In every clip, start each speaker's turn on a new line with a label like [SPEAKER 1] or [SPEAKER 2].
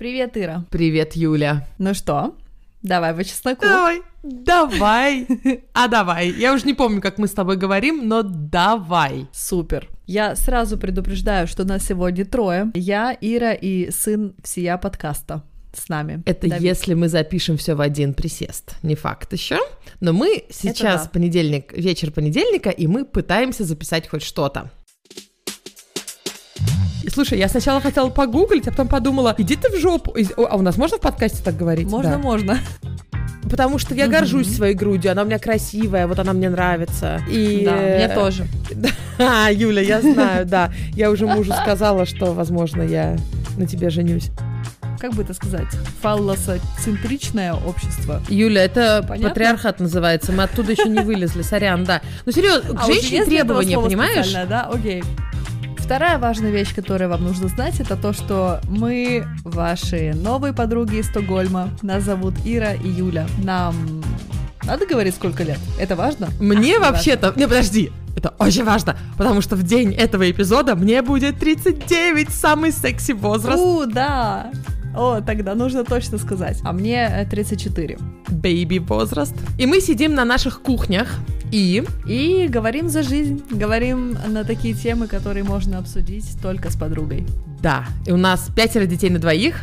[SPEAKER 1] Привет, Ира.
[SPEAKER 2] Привет, Юля.
[SPEAKER 1] Ну что, давай по чесноку.
[SPEAKER 2] Давай, давай, а давай. Я уже не помню, как мы с тобой говорим, но давай.
[SPEAKER 1] Супер. Я сразу предупреждаю, что нас сегодня трое. Я, Ира и сын всея подкаста с нами.
[SPEAKER 2] Это
[SPEAKER 1] Давид.
[SPEAKER 2] если мы запишем все в один присест. Не факт еще. Но мы сейчас
[SPEAKER 1] да.
[SPEAKER 2] понедельник, вечер понедельника, и мы пытаемся записать хоть что-то. Слушай, я сначала хотела погуглить, а потом подумала, иди ты в жопу. А у нас можно в подкасте так говорить?
[SPEAKER 1] Можно,
[SPEAKER 2] Да.
[SPEAKER 1] можно.
[SPEAKER 2] Потому что я
[SPEAKER 1] Мгм.
[SPEAKER 2] горжусь своей грудью, она у меня красивая, вот она мне нравится. И...
[SPEAKER 1] Да, мне тоже.
[SPEAKER 2] А, Юля, я знаю, да. Я уже мужу сказала, что, возможно, я на тебе женюсь.
[SPEAKER 1] Как бы это сказать? Фаллосоцентричное общество.
[SPEAKER 2] Юля, это
[SPEAKER 1] Понятно?
[SPEAKER 2] патриархат называется. Мы оттуда еще не вылезли, сорян, да. Ну, серьезно, к
[SPEAKER 1] А,
[SPEAKER 2] женщине требования, понимаешь?
[SPEAKER 1] да? Окей. Вторая важная вещь, которую вам нужно знать, это то, что мы ваши новые подруги из Стокгольма. Нас зовут Ира и Юля. Нам надо говорить, сколько лет? Это важно?
[SPEAKER 2] Мне
[SPEAKER 1] Важно.
[SPEAKER 2] вообще-то... Не, подожди. Это очень важно, потому что в день этого эпизода мне будет 39, самый секси возраст.
[SPEAKER 1] У, да. О, тогда нужно точно сказать. А мне э, 34.
[SPEAKER 2] Бэйби возраст. И мы сидим на наших кухнях и...
[SPEAKER 1] И говорим за жизнь. Говорим на такие темы, которые можно обсудить только с подругой.
[SPEAKER 2] Да, и у нас пятеро детей на двоих,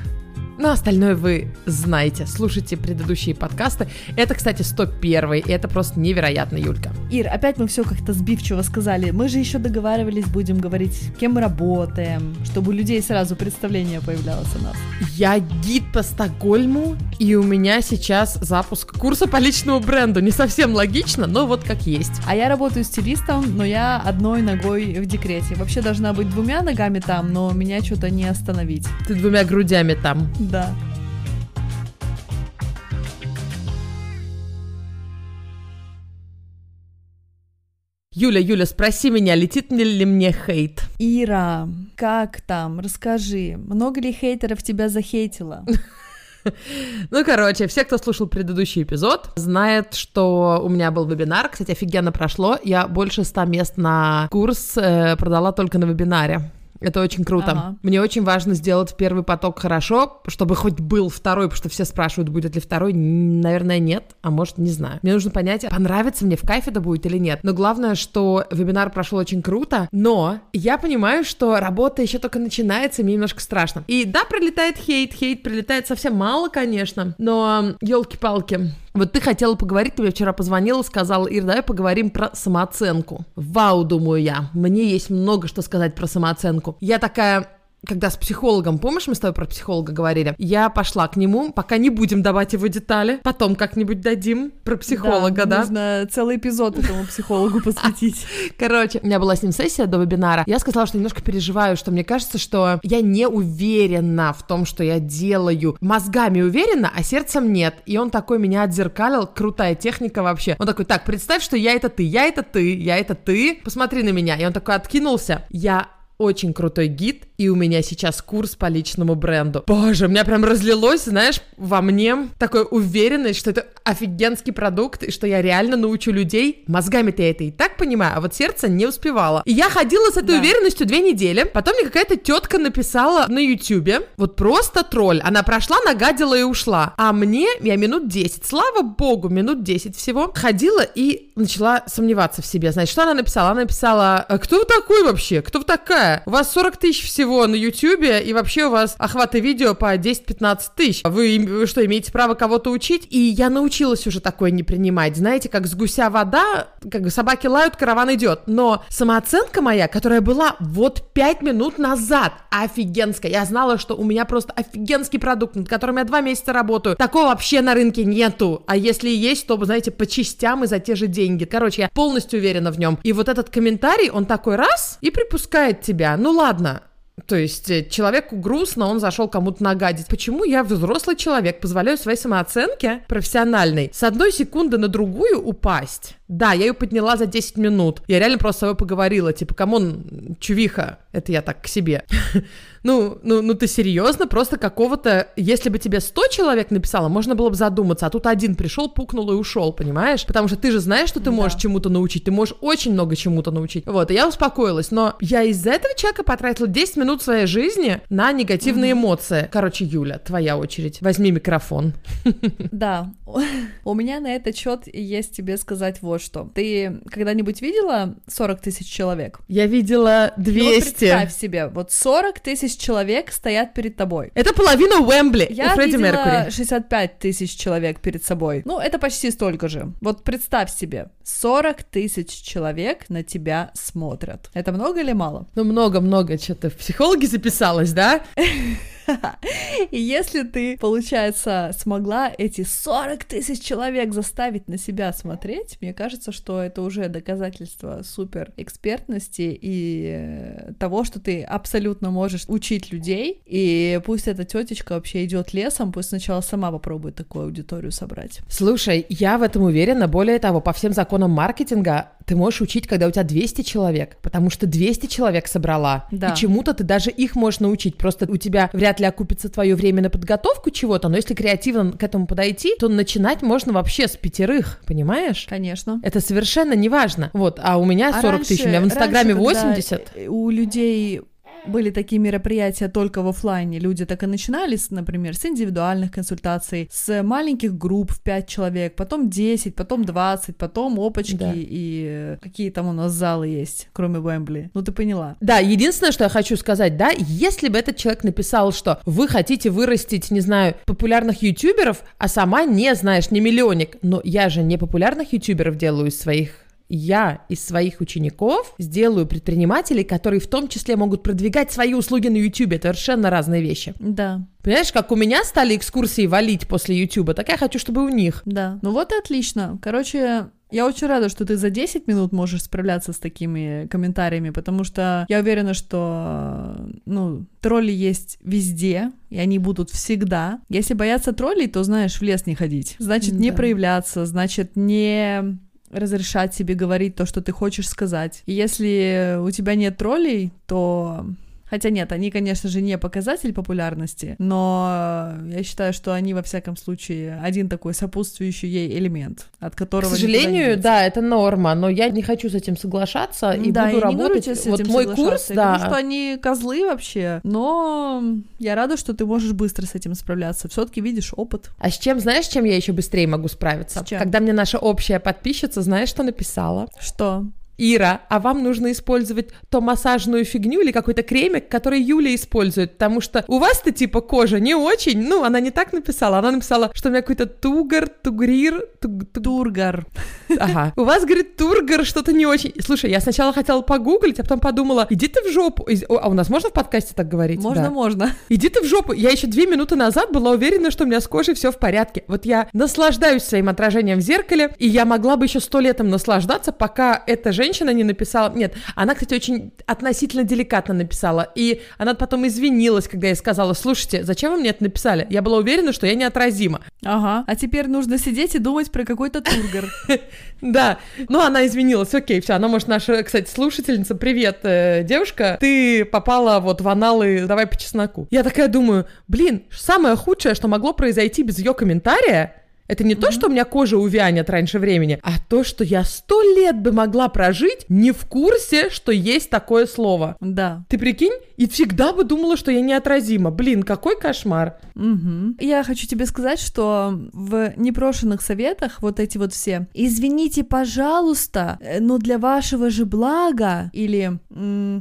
[SPEAKER 2] но остальное вы знаете. Слушайте предыдущие подкасты. Это, кстати, 101 и это просто невероятно, Юлька.
[SPEAKER 1] Ир, опять мы все как-то сбивчиво сказали. Мы же еще договаривались, будем говорить, кем мы работаем, чтобы у людей сразу представление появлялось о нас.
[SPEAKER 2] Я гид по Стокгольму, и у меня сейчас запуск курса по личному бренду. Не совсем логично, но вот как есть.
[SPEAKER 1] А я работаю стилистом, но я одной ногой в декрете. Вообще должна быть двумя ногами там, но меня что-то не остановить.
[SPEAKER 2] Ты двумя грудями там.
[SPEAKER 1] Да.
[SPEAKER 2] Юля, Юля, спроси меня, летит мне ли мне хейт?
[SPEAKER 1] Ира, как там? Расскажи. Много ли хейтеров тебя захейтило?
[SPEAKER 2] Ну, короче, все, кто слушал предыдущий эпизод, знает, что у меня был вебинар. Кстати, офигенно прошло. Я больше 100 мест на курс э, продала только на вебинаре. Это очень круто.
[SPEAKER 1] Ага.
[SPEAKER 2] Мне очень важно сделать первый поток хорошо, чтобы хоть был второй, потому что все спрашивают, будет ли второй. Наверное, нет, а может, не знаю. Мне нужно понять, понравится мне в кайф это будет или нет. Но главное, что вебинар прошел очень круто, но я понимаю, что работа еще только начинается, и мне немножко страшно. И да, прилетает хейт, хейт прилетает совсем мало, конечно, но елки-палки. Вот ты хотела поговорить, ты мне вчера позвонила, сказала, Ир, давай поговорим про самооценку. Вау, думаю я, мне есть много что сказать про самооценку. Я такая, когда с психологом, помнишь, мы с тобой про психолога говорили? Я пошла к нему, пока не будем давать его детали, потом как-нибудь дадим про психолога, да?
[SPEAKER 1] Нужно целый эпизод этому психологу посвятить.
[SPEAKER 2] Короче, у меня была с ним сессия до вебинара. Я сказала, что немножко переживаю, что мне кажется, что я не уверена в том, что я делаю. Мозгами уверена, а сердцем нет. И он такой меня отзеркалил. Крутая техника вообще. Он такой, так, представь, что я это ты, я это ты, я это ты. Посмотри на меня. И он такой откинулся. Я очень крутой гид, и у меня сейчас курс по личному бренду. Боже, у меня прям разлилось, знаешь, во мне такой уверенность, что это офигенский продукт, и что я реально научу людей. Мозгами-то я это и так понимаю, а вот сердце не успевало. И я ходила с этой
[SPEAKER 1] Да.
[SPEAKER 2] уверенностью две недели, потом мне какая-то тетка написала на ютюбе, вот просто тролль, она прошла, нагадила и ушла. А мне, я минут 10, слава богу, минут 10 всего, ходила и начала сомневаться в себе. Значит, что она написала? Она написала, «А кто вы такой вообще? Кто вы такая? У вас 40 тысяч всего на ютюбе, и вообще у вас охваты видео по 10-15 тысяч. Вы, вы что, имеете право кого-то учить? И я научилась уже такое не принимать. Знаете, как с гуся вода, как бы собаки лают, караван идет. Но самооценка моя, которая была вот 5 минут назад, офигенская. Я знала, что у меня просто офигенский продукт, над которым я два месяца работаю. Такого вообще на рынке нету. А если есть, то, знаете, по частям и за те же деньги. Короче, я полностью уверена в нем. И вот этот комментарий, он такой раз и приспускает тебя. Ну ладно, то есть э, человеку грустно, он зашел кому-то нагадить. Почему я, взрослый человек, позволяю своей самооценке профессиональной с одной секунды на другую упасть? Да, я ее подняла за 10 минут. Я реально просто с собой поговорила, типа, come on, чувиха, Это я так к себе. Ну, ну, ну ты серьезно? Просто какого-то... Если бы тебе 100 человек написало, можно было бы задуматься, а тут один пришел, пукнул и ушел, понимаешь? Потому что ты же знаешь, что ты можешь
[SPEAKER 1] Да.
[SPEAKER 2] чему-то научить, ты можешь очень много чему-то научить. Вот, и я успокоилась, но я из-за этого человека потратила 10 минут своей жизни на негативные эмоции. Короче, Юля, твоя очередь. Возьми микрофон.
[SPEAKER 1] Да, у меня на этот счет есть тебе сказать вот что. Ты когда-нибудь видела 40 тысяч человек?
[SPEAKER 2] Я видела
[SPEAKER 1] Ну вот
[SPEAKER 2] 200.
[SPEAKER 1] Представь себе, вот 40 тысяч человек стоят перед тобой.
[SPEAKER 2] Это половина Уэмбли
[SPEAKER 1] Я
[SPEAKER 2] у Фредди
[SPEAKER 1] видела
[SPEAKER 2] Меркури.
[SPEAKER 1] 65 тысяч человек перед собой. Ну, это почти столько же. Вот представь себе, 40 тысяч человек на тебя смотрят. Это много или мало?
[SPEAKER 2] Ну, много-много, что-то в психологи записалась, да?
[SPEAKER 1] И если ты, получается, смогла эти 40 тысяч человек заставить на себя смотреть, мне кажется, что это уже доказательство супер экспертности и э, того, что ты абсолютно можешь учить людей. И пусть эта тетечка вообще идет лесом, пусть сначала сама попробует такую аудиторию собрать.
[SPEAKER 2] Слушай, я в этом уверена. Более того, по всем законам маркетинга ты можешь учить, когда у тебя 200 человек, потому что 200 человек собрала.
[SPEAKER 1] Да.
[SPEAKER 2] И чему-то ты даже их можешь научить. Просто у тебя вряд ли окупится твое время на подготовку чего-то, но если креативно к этому подойти, то начинать можно вообще с пятерых, понимаешь?
[SPEAKER 1] Конечно.
[SPEAKER 2] Это совершенно не важно. Вот, а у меня
[SPEAKER 1] А
[SPEAKER 2] 40 тысяч, у меня в
[SPEAKER 1] раньше-
[SPEAKER 2] Инстаграме
[SPEAKER 1] раньше, когда
[SPEAKER 2] 80.
[SPEAKER 1] У людей были такие мероприятия только в оффлайне. Люди так и начинали, например, с индивидуальных консультаций, с маленьких групп в 5 человек, потом 10, потом 20, потом опачки
[SPEAKER 2] Да.
[SPEAKER 1] и э, какие там у нас залы есть, кроме Уэмбли. Ну ты поняла.
[SPEAKER 2] Да, единственное, что я хочу сказать, да, если бы этот человек написал, что вы хотите вырастить, не знаю, популярных ютуберов, а сама не знаешь, не миллионник, но я же не популярных ютуберов делаю из своих я из своих учеников сделаю предпринимателей, которые в том числе могут продвигать свои услуги на YouTube. Это совершенно разные вещи.
[SPEAKER 1] Да,
[SPEAKER 2] Понимаешь, как у меня стали экскурсии валить после YouTube, так я хочу, чтобы у них.
[SPEAKER 1] да. Ну вот и отлично. Короче, я очень рада, что ты за 10 минут можешь справляться с такими комментариями, потому что я уверена, что, ну, тролли есть везде, и они будут всегда. Если бояться троллей, то, знаешь, в лес не ходить. Значит, не
[SPEAKER 2] Да.
[SPEAKER 1] проявляться, значит, не разрешать себе говорить то, что ты хочешь сказать. И если у тебя нет троллей, то Хотя нет, они, конечно же, не показатель популярности, но я считаю, что они, во всяком случае, один такой сопутствующий ей элемент, от
[SPEAKER 2] К
[SPEAKER 1] которого... не
[SPEAKER 2] сожалению, да, это норма, но я не хочу с этим соглашаться и
[SPEAKER 1] да,
[SPEAKER 2] буду
[SPEAKER 1] не говорю
[SPEAKER 2] работать.
[SPEAKER 1] тебе с
[SPEAKER 2] вот
[SPEAKER 1] этим
[SPEAKER 2] мой курс.
[SPEAKER 1] Я
[SPEAKER 2] да.
[SPEAKER 1] говорю, что они козлы вообще, но я рада, что ты можешь быстро с этим справляться. Все-таки видишь опыт.
[SPEAKER 2] А с чем, знаешь, чем я еще быстрее могу справиться? Когда мне наша общая подписчица, знаешь, что написала?
[SPEAKER 1] Что?
[SPEAKER 2] Ира, а вам нужно использовать то массажную фигню или какой-то кремик, который Юля использует, потому что у вас-то типа кожа не очень, ну, она не так написала, она написала, что у меня какой-то тугар, тугрир, туг- туг-
[SPEAKER 1] Тургар.
[SPEAKER 2] Ага. У вас, говорит, тургар что-то не очень. Слушай, я сначала хотела погуглить, а потом подумала, иди ты в жопу. А у нас можно в подкасте так говорить?
[SPEAKER 1] Можно,
[SPEAKER 2] Да.
[SPEAKER 1] можно.
[SPEAKER 2] Иди ты в жопу. Я еще две минуты назад была уверена, что у меня с кожей все в порядке. Вот я наслаждаюсь своим отражением в зеркале, и я могла бы еще сто лет им наслаждаться, пока эта женщина не написала... Нет, она, кстати, очень относительно деликатно написала. И она потом извинилась, когда я сказала, слушайте, зачем вы мне это написали? Я была уверена, что я неотразима.
[SPEAKER 1] Ага. А теперь нужно сидеть и думать про какой-то тургар.
[SPEAKER 2] Да, ну она извинилась, окей, все, она может наша, кстати, слушательница, привет, э, девушка, ты попала вот в аналы «Давай по чесноку». Я такая думаю, блин, самое худшее, что могло произойти без ее комментария, это не то, что у меня кожа увянет раньше времени, а то, что я сто лет бы могла прожить не в курсе, что есть такое слово.
[SPEAKER 1] Да.
[SPEAKER 2] Ты прикинь? И всегда бы думала, что я неотразима. Блин, какой кошмар.
[SPEAKER 1] Мгм. Я хочу тебе сказать, что в непрошенных советах вот эти вот все «Извините, пожалуйста, э, но для вашего же блага» или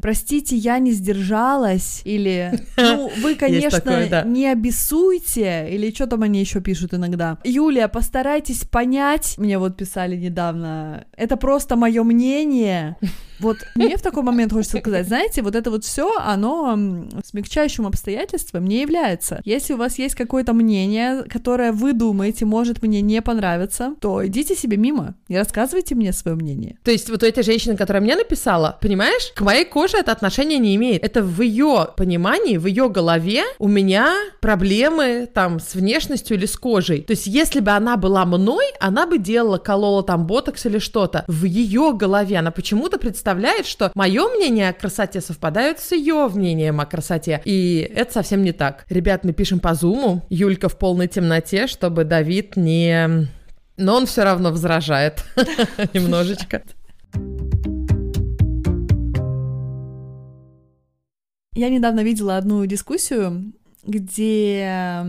[SPEAKER 1] «Простите, я не сдержалась» или «Ну, вы, конечно,
[SPEAKER 2] такое, да.
[SPEAKER 1] не обессуйте» или что там они еще пишут иногда. «Юлия, постарайтесь понять», мне вот писали недавно, «это просто мое мнение». Вот мне в такой момент хочется сказать, знаете, вот это вот все, оно смягчающим обстоятельством не является. Если у вас есть какое-то мнение, которое вы думаете может мне не понравиться, то идите себе мимо и рассказывайте мне свое мнение.
[SPEAKER 2] То есть вот у этой женщины, которая мне написала, понимаешь, к моей коже это отношение не имеет. Это в ее понимании, в ее голове у меня проблемы там с внешностью или с кожей. То есть если бы она была мной, она бы делала, колола там ботокс или что-то. В ее голове она почему-то представляет представляет, что мое мнение о красоте совпадает с ее мнением о красоте. И это совсем не так. Ребят, мы пишем по зуму. Юлька в полной темноте, чтобы Давид не... Но он все равно возражает немножечко.
[SPEAKER 1] Я недавно видела одну дискуссию где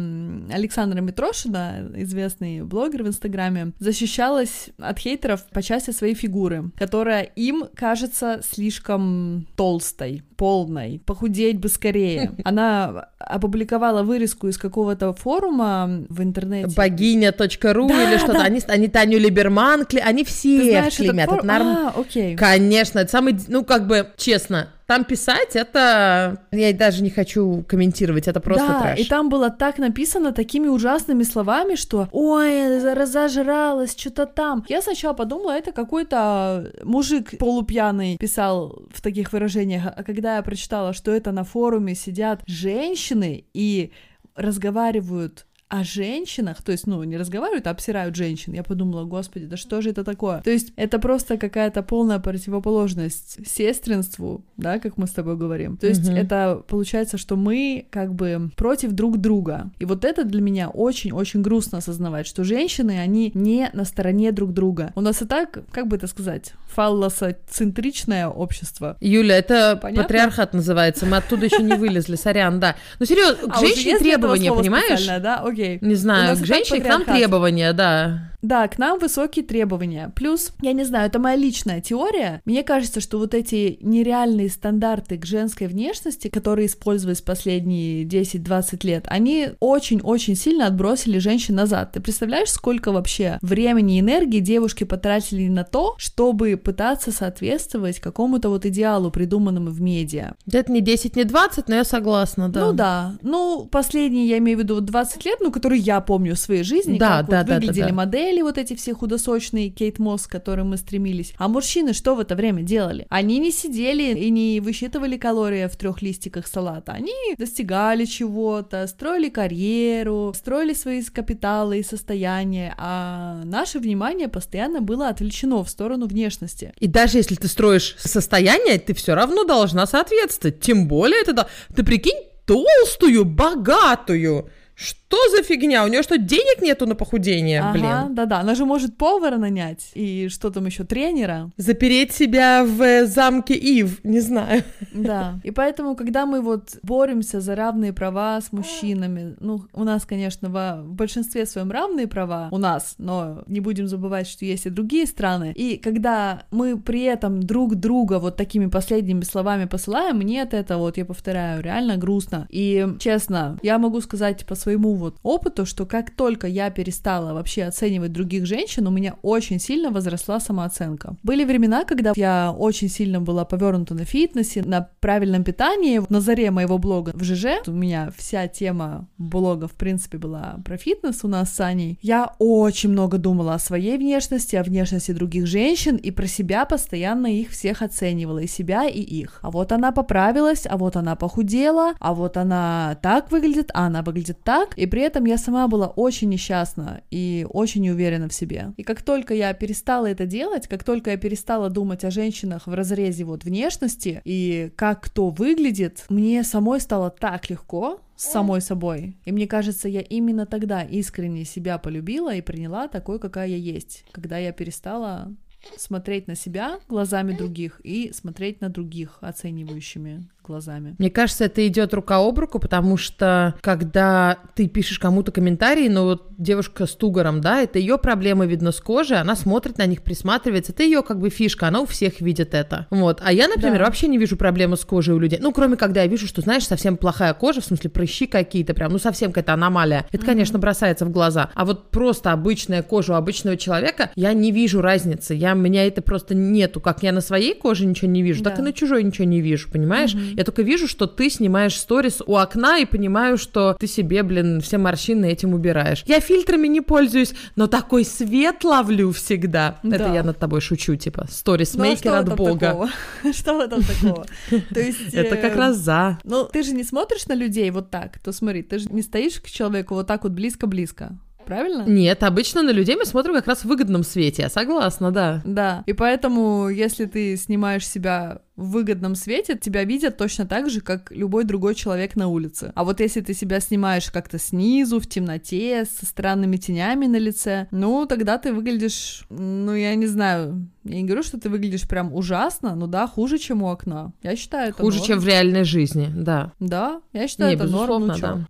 [SPEAKER 1] Александра Митрошина, известный блогер в Инстаграме, защищалась от хейтеров по части своей фигуры, которая им кажется слишком толстой, полной, похудеть бы скорее. Она опубликовала вырезку из какого-то форума в интернете.
[SPEAKER 2] Богиня.ру да, или что-то. Да. Они, они Таню Либерман, они все
[SPEAKER 1] знаешь,
[SPEAKER 2] клеймят.
[SPEAKER 1] Фор... Это норм... А, окей.
[SPEAKER 2] Конечно, это самый, ну, как бы, честно, там писать это... Я даже не хочу комментировать, это просто
[SPEAKER 1] да,
[SPEAKER 2] трэш.
[SPEAKER 1] и там было так написано такими ужасными словами, что «Ой, разожралась, что-то там». Я сначала подумала, это какой-то мужик полупьяный писал в таких выражениях, а когда я прочитала, что это на форуме сидят женщины и разговаривают о женщинах, то есть, ну, не разговаривают, а обсирают женщин. Я подумала, господи, да что же это такое? То есть, это просто какая-то полная противоположность сестринству, да, как мы с тобой говорим. То есть, mm-hmm. это получается, что мы как бы против друг друга. И вот это для меня очень-очень грустно осознавать, что женщины, они не на стороне друг друга. У нас и так, как бы это сказать, фаллосоцентричное общество.
[SPEAKER 2] Юля, это Понятно? патриархат называется, мы оттуда еще не вылезли, сорян, да. Ну, серьезно, к а женщине требования, понимаешь?
[SPEAKER 1] Да, окей.
[SPEAKER 2] Не знаю, к женщине к нам требования, да.
[SPEAKER 1] Да, к нам высокие требования. Плюс, я не знаю, это моя личная теория. Мне кажется, что вот эти нереальные стандарты к женской внешности, которые использовались последние 10-20 лет, они очень-очень сильно отбросили женщин назад. Ты представляешь, сколько вообще времени и энергии девушки потратили на то, чтобы пытаться соответствовать какому-то вот идеалу, придуманному в медиа?
[SPEAKER 2] Да это не 10, не 20, но я согласна, да.
[SPEAKER 1] Ну да. Ну, последние, я имею в виду, 20 лет, ну, которые я помню в своей жизни,
[SPEAKER 2] да,
[SPEAKER 1] как
[SPEAKER 2] да,
[SPEAKER 1] вот
[SPEAKER 2] да,
[SPEAKER 1] выглядели
[SPEAKER 2] да, да.
[SPEAKER 1] модели, вот эти все худосочные, Кейт Мосс, к которым мы стремились. А мужчины что в это время делали? Они не сидели и не высчитывали калории в трех листиках салата. Они достигали чего-то, строили карьеру, строили свои капиталы и состояния, а наше внимание постоянно было отвлечено в сторону внешности.
[SPEAKER 2] И даже если ты строишь состояние, ты все равно должна соответствовать. Тем более это. Ты прикинь, толстую, богатую, что за фигня? У нее что, денег нету на похудение?
[SPEAKER 1] Ага,
[SPEAKER 2] Блин.
[SPEAKER 1] да-да. Она же может повара нанять и что там еще, тренера.
[SPEAKER 2] Запереть себя в э, замке Ив, не знаю.
[SPEAKER 1] Да. И поэтому, когда мы вот боремся за равные права с мужчинами, ну, у нас, конечно, в, в большинстве своем равные права у нас, но не будем забывать, что есть и другие страны. И когда мы при этом друг друга вот такими последними словами посылаем, мне от этого, вот я повторяю, реально грустно. И честно, я могу сказать по своему вот опыту, что как только я перестала вообще оценивать других женщин, у меня очень сильно возросла самооценка. Были времена, когда я очень сильно была повернута на фитнесе, на правильном питании. На заре моего блога в ЖЖ у меня вся тема блога, в принципе, была про фитнес у нас с Аней. Я очень много думала о своей внешности, о внешности других женщин, и про себя постоянно их всех оценивала, и себя, и их. А вот она поправилась, а вот она похудела, а вот она так выглядит, а она выглядит так, так, и при этом я сама была очень несчастна и очень неуверена в себе. И как только я перестала это делать, как только я перестала думать о женщинах в разрезе вот внешности и как кто выглядит, мне самой стало так легко, с самой собой. И мне кажется, я именно тогда искренне себя полюбила и приняла такой, какая я есть, когда я перестала смотреть на себя глазами других и смотреть на других оценивающими глазами.
[SPEAKER 2] Мне кажется, это идет рука об руку, потому что когда ты пишешь кому-то комментарии, ну вот девушка с тугором, да, это ее проблемы видно с кожи, она смотрит на них, присматривается, это ее как бы фишка, она у всех видит это. Вот. А я, например, да. вообще не вижу проблемы с кожей у людей. Ну, кроме когда я вижу, что, знаешь, совсем плохая кожа, в смысле прыщи какие-то, прям, ну, совсем какая-то аномалия. Это, mm-hmm. конечно, бросается в глаза. А вот просто обычная кожа у обычного человека, я не вижу разницы. Я, меня это просто нету. Как я на своей коже ничего не вижу, да. так и на чужой ничего не вижу, понимаешь? Mm-hmm. Я только вижу, что ты снимаешь сторис у окна и понимаю, что ты себе, блин, все морщины этим убираешь. Я фильтрами не пользуюсь, но такой свет ловлю всегда. Да. Это я над тобой шучу, типа, сторисмейкер ну, а от бога.
[SPEAKER 1] Что в этом такого? То есть...
[SPEAKER 2] Это как э, раз за.
[SPEAKER 1] Ну, ты же не смотришь на людей вот так, то смотри, ты же не стоишь к человеку вот так вот близко-близко правильно?
[SPEAKER 2] Нет, обычно на людей мы смотрим как раз в выгодном свете, я согласна, да.
[SPEAKER 1] Да, и поэтому, если ты снимаешь себя в выгодном свете, тебя видят точно так же, как любой другой человек на улице. А вот если ты себя снимаешь как-то снизу, в темноте, со странными тенями на лице, ну, тогда ты выглядишь, ну, я не знаю, я не говорю, что ты выглядишь прям ужасно, но да, хуже, чем у окна. Я считаю это
[SPEAKER 2] Хуже,
[SPEAKER 1] норм.
[SPEAKER 2] чем в реальной жизни, да.
[SPEAKER 1] Да, я считаю
[SPEAKER 2] Не,
[SPEAKER 1] это норм, ну чё.
[SPEAKER 2] да.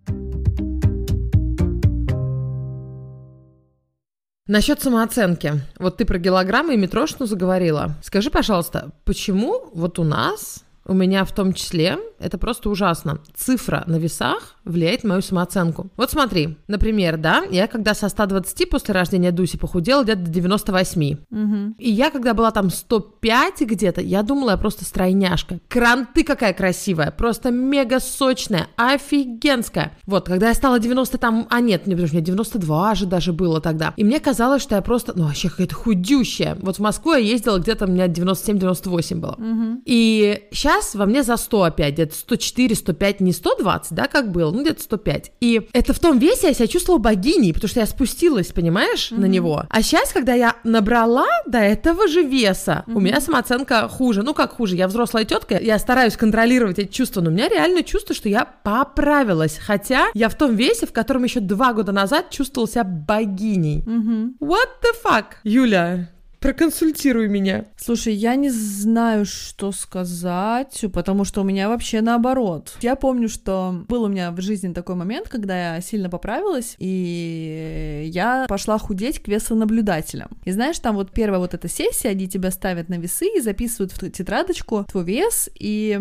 [SPEAKER 2] Насчет самооценки. Вот ты про килограммы и метрошну заговорила. Скажи, пожалуйста, почему вот у нас, у меня в том числе, это просто ужасно. Цифра на весах влияет на мою самооценку. Вот смотри, например, да, я когда со 120 после рождения Дуси похудела где-то до 98.
[SPEAKER 1] Мгм.
[SPEAKER 2] И я, когда была там 105 где-то, я думала, я просто стройняшка. Кранты какая красивая, просто мега сочная, офигенская. Вот, когда я стала 90 там, а нет, не потому что мне 92 же даже было тогда. И мне казалось, что я просто, ну, вообще какая-то худющая. Вот в Москву я ездила где-то, у меня 97-98 было.
[SPEAKER 1] Мгм.
[SPEAKER 2] И сейчас во мне за 100 опять, где-то 104, 105, не 120, да, как было, ну, где-то 105. И это в том весе я себя чувствовала богиней, потому что я спустилась, понимаешь, на него. А сейчас, когда я набрала до этого же веса, у меня самооценка хуже. Ну, как хуже, я взрослая тетка, я стараюсь контролировать эти чувства, но у меня реально чувство, что я поправилась. Хотя я в том весе, в котором еще два года назад чувствовала себя богиней.
[SPEAKER 1] Мгм.
[SPEAKER 2] What the fuck? Юля, проконсультируй меня.
[SPEAKER 1] Слушай, я не знаю, что сказать, потому что у меня вообще наоборот. Я помню, что был у меня в жизни такой момент, когда я сильно поправилась, и я пошла худеть к весонаблюдателям. И знаешь, там вот первая вот эта сессия, они тебя ставят на весы и записывают в тетрадочку твой вес, и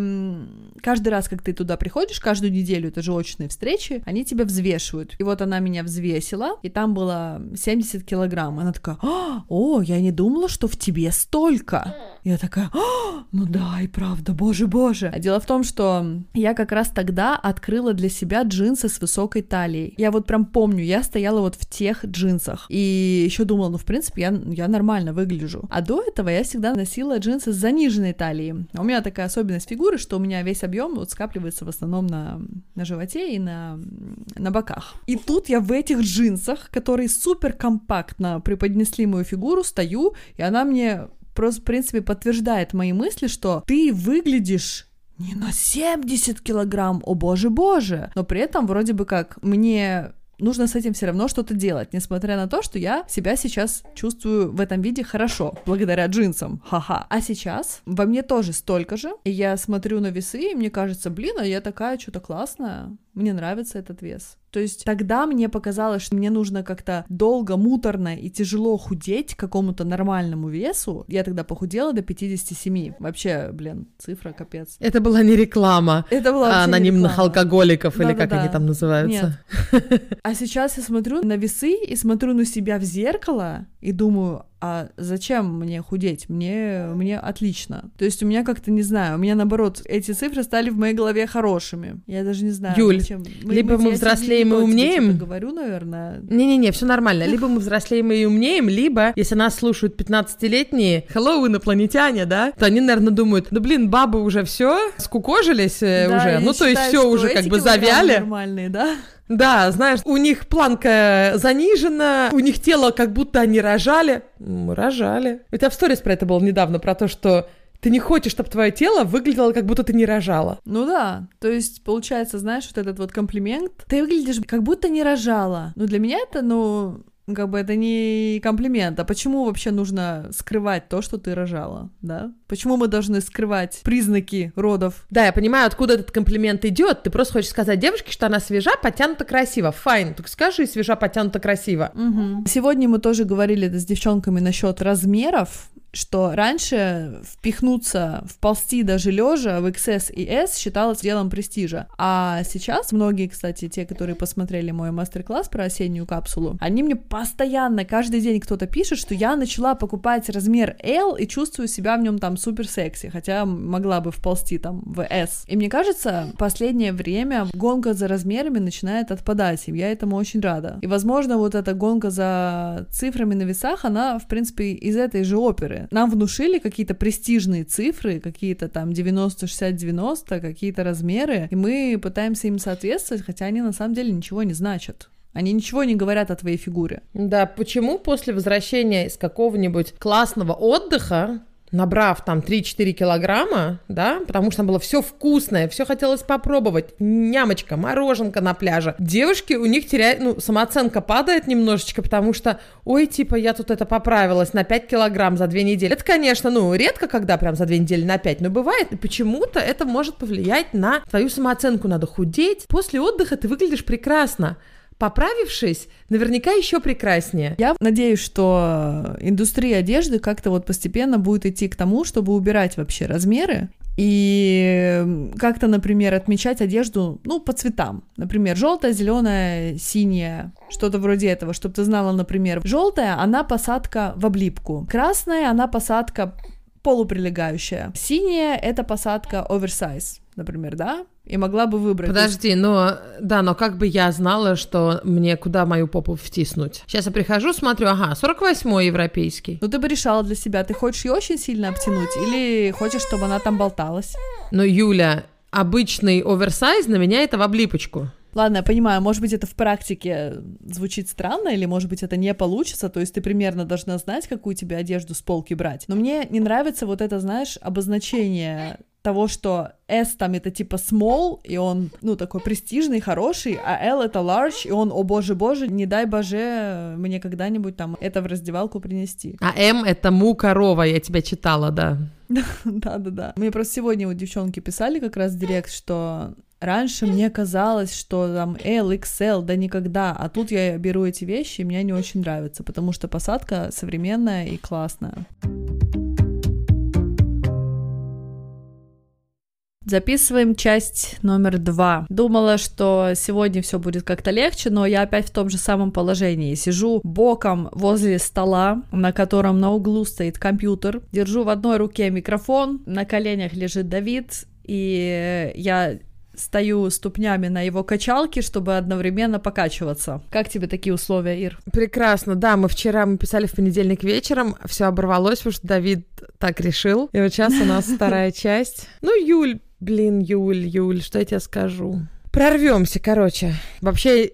[SPEAKER 1] каждый раз, как ты туда приходишь, каждую неделю, это же очные встречи, они тебя взвешивают. И вот она меня взвесила, и там было 70 килограмм. Она такая, «А, о, я не думала, что в тебе столько. Я такая, «А, ну да, и правда, боже, боже. А дело в том, что я как раз тогда открыла для себя джинсы с высокой талией. Я вот прям помню, я стояла вот в тех джинсах. И еще думала, ну, в принципе, я, я нормально выгляжу. А до этого я всегда носила джинсы с заниженной талией. А у меня такая особенность фигуры, что у меня весь объем вот скапливается в основном на, на животе и на, на боках. И тут я в этих джинсах, которые супер компактно преподнесли мою фигуру, стою, и она мне просто, в принципе, подтверждает мои мысли, что ты выглядишь не на 70 килограмм, о боже боже. Но при этом вроде бы как мне нужно с этим все равно что-то делать, несмотря на то, что я себя сейчас чувствую в этом виде хорошо, благодаря джинсам, ха-ха. А сейчас во мне тоже столько же, и я смотрю на весы, и мне кажется, блин, а я такая что-то классная, мне нравится этот вес. То есть тогда мне показалось, что мне нужно как-то долго, муторно и тяжело худеть к какому-то нормальному весу. Я тогда похудела до 57. Вообще, блин, цифра капец.
[SPEAKER 2] Это была не реклама
[SPEAKER 1] Это была
[SPEAKER 2] а анонимных
[SPEAKER 1] реклама.
[SPEAKER 2] алкоголиков, или как
[SPEAKER 1] Да-да-да.
[SPEAKER 2] они там называются.
[SPEAKER 1] А сейчас я смотрю на весы и смотрю на себя в зеркало и думаю, а зачем мне худеть? Мне, мне отлично. То есть у меня как-то, не знаю, у меня наоборот, эти цифры стали в моей голове хорошими. Я даже не знаю,
[SPEAKER 2] Юль,
[SPEAKER 1] зачем.
[SPEAKER 2] либо мы
[SPEAKER 1] я
[SPEAKER 2] взрослеем и умнеем.
[SPEAKER 1] что-то говорю, наверное.
[SPEAKER 2] Не-не-не, все нормально. Либо мы взрослеем и умнеем, либо, если нас слушают 15-летние, hello, инопланетяне, да, то они, наверное, думают, ну, блин, бабы уже все, скукожились э,
[SPEAKER 1] Да,
[SPEAKER 2] уже,
[SPEAKER 1] я
[SPEAKER 2] ну, то есть все уже как бы завяли.
[SPEAKER 1] Нормальные, да?
[SPEAKER 2] Да, знаешь, у них планка занижена, у них тело как будто они рожали. Мы рожали. У тебя в сторис про это было недавно, про то, что ты не хочешь, чтобы твое тело выглядело, как будто ты не рожала.
[SPEAKER 1] Ну да, то есть получается, знаешь, вот этот вот комплимент, ты выглядишь как будто не рожала. Ну для меня это, ну, как бы это не комплимент, а почему вообще нужно скрывать то, что ты рожала, да? Почему мы должны скрывать признаки родов?
[SPEAKER 2] Да, я понимаю, откуда этот комплимент идет. Ты просто хочешь сказать девушке, что она свежа, подтянута, красиво. Файн, так скажи, свежа, подтянута, красиво.
[SPEAKER 1] Мгм. Сегодня мы тоже говорили с девчонками насчет размеров, что раньше впихнуться, вползти даже лежа в XS и S считалось делом престижа. А сейчас многие, кстати, те, которые посмотрели мой мастер-класс про осеннюю капсулу, они мне постоянно, каждый день кто-то пишет, что я начала покупать размер L и чувствую себя в нем там супер секси, хотя могла бы вползти там в S. И мне кажется, последнее время гонка за размерами начинает отпадать, и я этому очень рада. И, возможно, вот эта гонка за цифрами на весах, она, в принципе, из этой же оперы. Нам внушили какие-то престижные цифры, какие-то там 90, 60, 90, какие-то размеры, и мы пытаемся им соответствовать, хотя они на самом деле ничего не значат. Они ничего не говорят о твоей фигуре.
[SPEAKER 2] Да, почему после возвращения из какого-нибудь классного отдыха набрав там 3-4 килограмма, да, потому что там было все вкусное, все хотелось попробовать, нямочка, мороженка на пляже. Девушки, у них теряет, ну, самооценка падает немножечко, потому что, ой, типа, я тут это поправилась на 5 килограмм за 2 недели. Это, конечно, ну, редко, когда прям за 2 недели на 5, но бывает, и почему-то это может повлиять на твою самооценку. Надо худеть. После отдыха ты выглядишь прекрасно поправившись, наверняка еще прекраснее.
[SPEAKER 1] Я надеюсь, что индустрия одежды как-то вот постепенно будет идти к тому, чтобы убирать вообще размеры и как-то, например, отмечать одежду, ну, по цветам. Например, желтая, зеленая, синяя, что-то вроде этого, чтобы ты знала, например, желтая, она посадка в облипку, красная, она посадка полуприлегающая, синяя, это посадка оверсайз например, да, и могла бы выбрать.
[SPEAKER 2] Подожди, но да, но как бы я знала, что мне куда мою попу втиснуть? Сейчас я прихожу, смотрю, ага, 48-й европейский.
[SPEAKER 1] Ну ты бы решала для себя, ты хочешь ее очень сильно обтянуть или хочешь, чтобы она там болталась?
[SPEAKER 2] Но Юля, обычный оверсайз на меня это в облипочку.
[SPEAKER 1] Ладно, я понимаю, может быть, это в практике звучит странно, или, может быть, это не получится, то есть ты примерно должна знать, какую тебе одежду с полки брать. Но мне не нравится вот это, знаешь, обозначение того, что S там это типа small, и он, ну, такой престижный, хороший, а L это large, и он, о боже боже, не дай боже мне когда-нибудь там это в раздевалку принести.
[SPEAKER 2] А M это му корова, я тебя читала, да.
[SPEAKER 1] Да-да-да. Мне просто сегодня вот девчонки писали как раз в директ, что Раньше мне казалось, что там L, XL, да никогда, а тут я беру эти вещи, и мне не очень нравятся, потому что посадка современная и классная. Записываем часть номер два. Думала, что сегодня все будет как-то легче, но я опять в том же самом положении. Сижу боком возле стола, на котором на углу стоит компьютер. Держу в одной руке микрофон, на коленях лежит Давид, и я стою ступнями на его качалке, чтобы одновременно покачиваться. Как тебе такие условия, Ир?
[SPEAKER 2] Прекрасно, да, мы вчера мы писали в понедельник вечером, все оборвалось, потому что Давид так решил, и вот сейчас у нас вторая часть. Ну, Юль, Блин, Юль, Юль, что я тебе скажу? Прорвемся, короче. Вообще,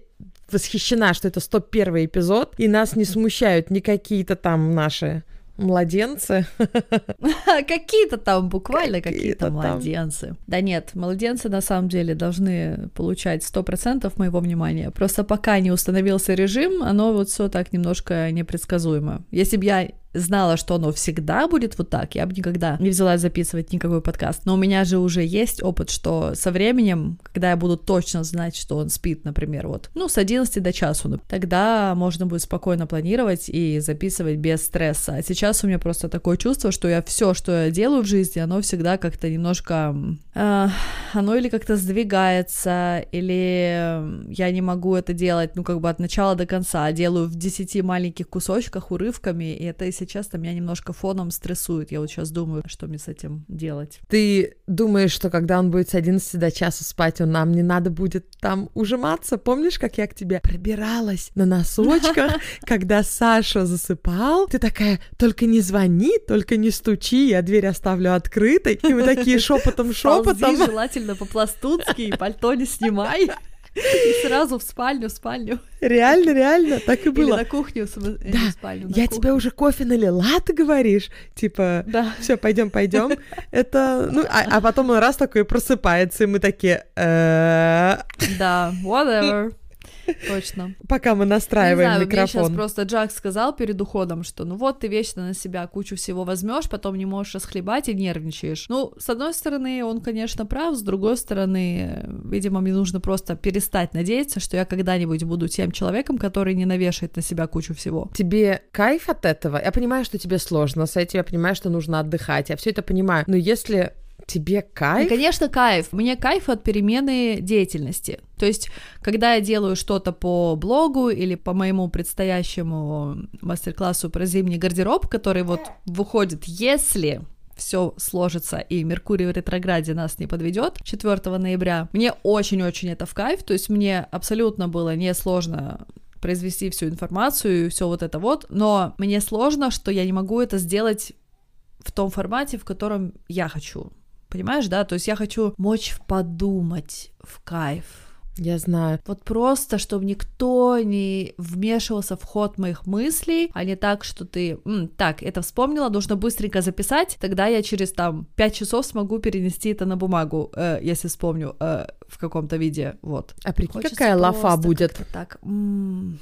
[SPEAKER 2] восхищена, что это 101 эпизод, и нас не смущают ни какие-то там наши Младенцы.
[SPEAKER 1] Какие-то там, буквально какие-то младенцы. Да нет, младенцы на самом деле должны получать 100% моего внимания. Просто пока не установился режим, оно вот все так немножко непредсказуемо. Если бы я знала, что оно всегда будет вот так, я бы никогда не взялась записывать никакой подкаст. Но у меня же уже есть опыт, что со временем, когда я буду точно знать, что он спит, например, вот, ну, с 11 до часу, тогда можно будет спокойно планировать и записывать без стресса. А сейчас у меня просто такое чувство, что я все, что я делаю в жизни, оно всегда как-то немножко... Э, оно или как-то сдвигается, или я не могу это делать, ну, как бы от начала до конца, а делаю в 10 маленьких кусочках, урывками, и это, если если честно, меня немножко фоном стрессует. Я вот сейчас думаю, что мне с этим делать.
[SPEAKER 2] Ты думаешь, что когда он будет с 11 до часа спать, он нам не надо будет там ужиматься? Помнишь, как я к тебе пробиралась на носочках, когда Саша засыпал? Ты такая, только не звони, только не стучи, я дверь оставлю открытой. И мы такие шепотом-шепотом.
[SPEAKER 1] желательно по-пластунски, пальто не снимай. И сразу в спальню, в спальню.
[SPEAKER 2] Реально, реально, так и было.
[SPEAKER 1] Или на кухню,
[SPEAKER 2] э, да. в спальню. Я кухню. тебе уже кофе налила, ты говоришь, типа, да. все, пойдем, пойдем. Это, ну, а, а потом он раз такой просыпается, и мы такие, «Э,
[SPEAKER 1] да, whatever. Точно.
[SPEAKER 2] Пока мы настраиваем
[SPEAKER 1] не знаю,
[SPEAKER 2] микрофон.
[SPEAKER 1] Мне сейчас просто Джак сказал перед уходом, что ну вот ты вечно на себя кучу всего возьмешь, потом не можешь расхлебать и нервничаешь. Ну, с одной стороны, он, конечно, прав, с другой стороны, видимо, мне нужно просто перестать надеяться, что я когда-нибудь буду тем человеком, который не навешает на себя кучу всего.
[SPEAKER 2] Тебе кайф от этого? Я понимаю, что тебе сложно с этим, я понимаю, что нужно отдыхать, я все это понимаю. Но если Тебе кайф?
[SPEAKER 1] И, конечно, кайф. Мне кайф от перемены деятельности. То есть, когда я делаю что-то по блогу или по моему предстоящему мастер-классу про зимний гардероб, который вот выходит, если все сложится и Меркурий в ретрограде нас не подведет 4 ноября. Мне очень-очень это в кайф, то есть мне абсолютно было несложно произвести всю информацию и все вот это вот, но мне сложно, что я не могу это сделать в том формате, в котором я хочу. Понимаешь, да? То есть я хочу мочь подумать в кайф.
[SPEAKER 2] Я знаю.
[SPEAKER 1] Вот просто, чтобы никто не вмешивался в ход моих мыслей, а не так, что ты, М, так, это вспомнила, нужно быстренько записать, тогда я через там 5 часов смогу перенести это на бумагу, э, если вспомню э, в каком-то виде, вот.
[SPEAKER 2] А прикинь,
[SPEAKER 1] Хочется
[SPEAKER 2] какая лафа будет.
[SPEAKER 1] Так, м,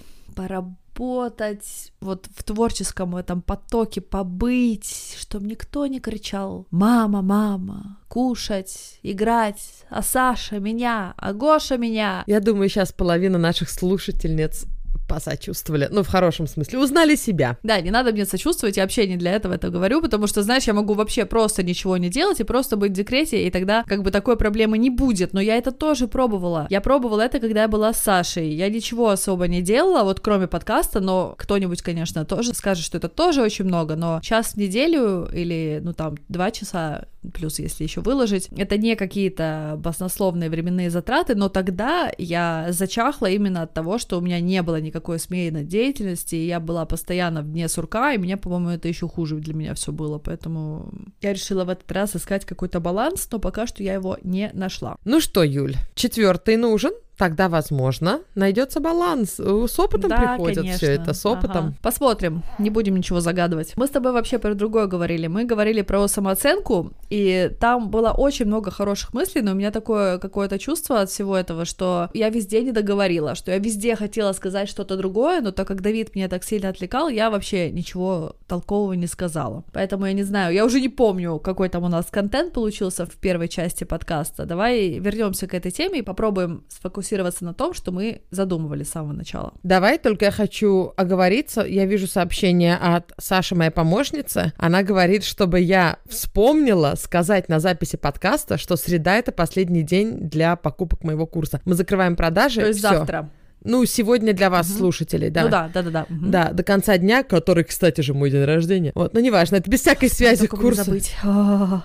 [SPEAKER 1] поработать, вот в творческом этом потоке побыть, чтобы никто не кричал «Мама, мама!» Кушать, играть, а Саша меня, а Гоша меня.
[SPEAKER 2] Я думаю, сейчас половина наших слушательниц посочувствовали. Ну, в хорошем смысле. Узнали себя.
[SPEAKER 1] Да, не надо мне сочувствовать, я вообще не для этого это говорю, потому что, знаешь, я могу вообще просто ничего не делать и просто быть в декрете, и тогда как бы такой проблемы не будет. Но я это тоже пробовала. Я пробовала это, когда я была с Сашей. Я ничего особо не делала, вот кроме подкаста, но кто-нибудь, конечно, тоже скажет, что это тоже очень много, но час в неделю или, ну, там, два часа плюс если еще выложить, это не какие-то баснословные временные затраты, но тогда я зачахла именно от того, что у меня не было никакой смены деятельности, и я была постоянно вне сурка, и меня, по-моему, это еще хуже для меня все было, поэтому я решила в этот раз искать какой-то баланс, но пока что я его не нашла.
[SPEAKER 2] Ну что, Юль, четвертый нужен? Тогда, возможно, найдется баланс. С опытом
[SPEAKER 1] Да,
[SPEAKER 2] приходит
[SPEAKER 1] конечно.
[SPEAKER 2] все это, с опытом.
[SPEAKER 1] Ага. Посмотрим, не будем ничего загадывать. Мы с тобой вообще про другое говорили. Мы говорили про самооценку, и там было очень много хороших мыслей, но у меня такое какое-то чувство от всего этого, что я везде не договорила, что я везде хотела сказать что-то другое, но так как Давид меня так сильно отвлекал, я вообще ничего толкового не сказала. Поэтому я не знаю, я уже не помню, какой там у нас контент получился в первой части подкаста. Давай вернемся к этой теме и попробуем сфокусироваться на том, что мы задумывали с самого начала.
[SPEAKER 2] Давай, только я хочу оговориться. Я вижу сообщение от Саши, моей помощницы. Она говорит, чтобы я вспомнила сказать на записи подкаста, что среда — это последний день для покупок моего курса. Мы закрываем продажи.
[SPEAKER 1] То есть
[SPEAKER 2] всё.
[SPEAKER 1] завтра.
[SPEAKER 2] Ну, сегодня для вас,
[SPEAKER 1] Мгм.
[SPEAKER 2] слушателей, да.
[SPEAKER 1] Ну да, да, да, да. мгм.
[SPEAKER 2] Да, до конца дня, который, кстати же, мой день рождения. Вот, ну неважно, это без всякой связи
[SPEAKER 1] не
[SPEAKER 2] курса.
[SPEAKER 1] забыть.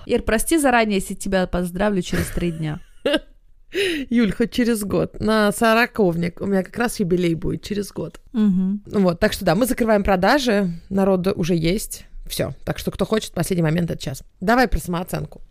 [SPEAKER 1] Ир, прости заранее, если тебя поздравлю через три дня.
[SPEAKER 2] Юль, хоть через год. На сороковник. У меня как раз юбилей будет через год. Ну Вот, так что да, мы закрываем продажи, народу уже есть. Все. Так что кто хочет, последний момент это час. Давай про самооценку.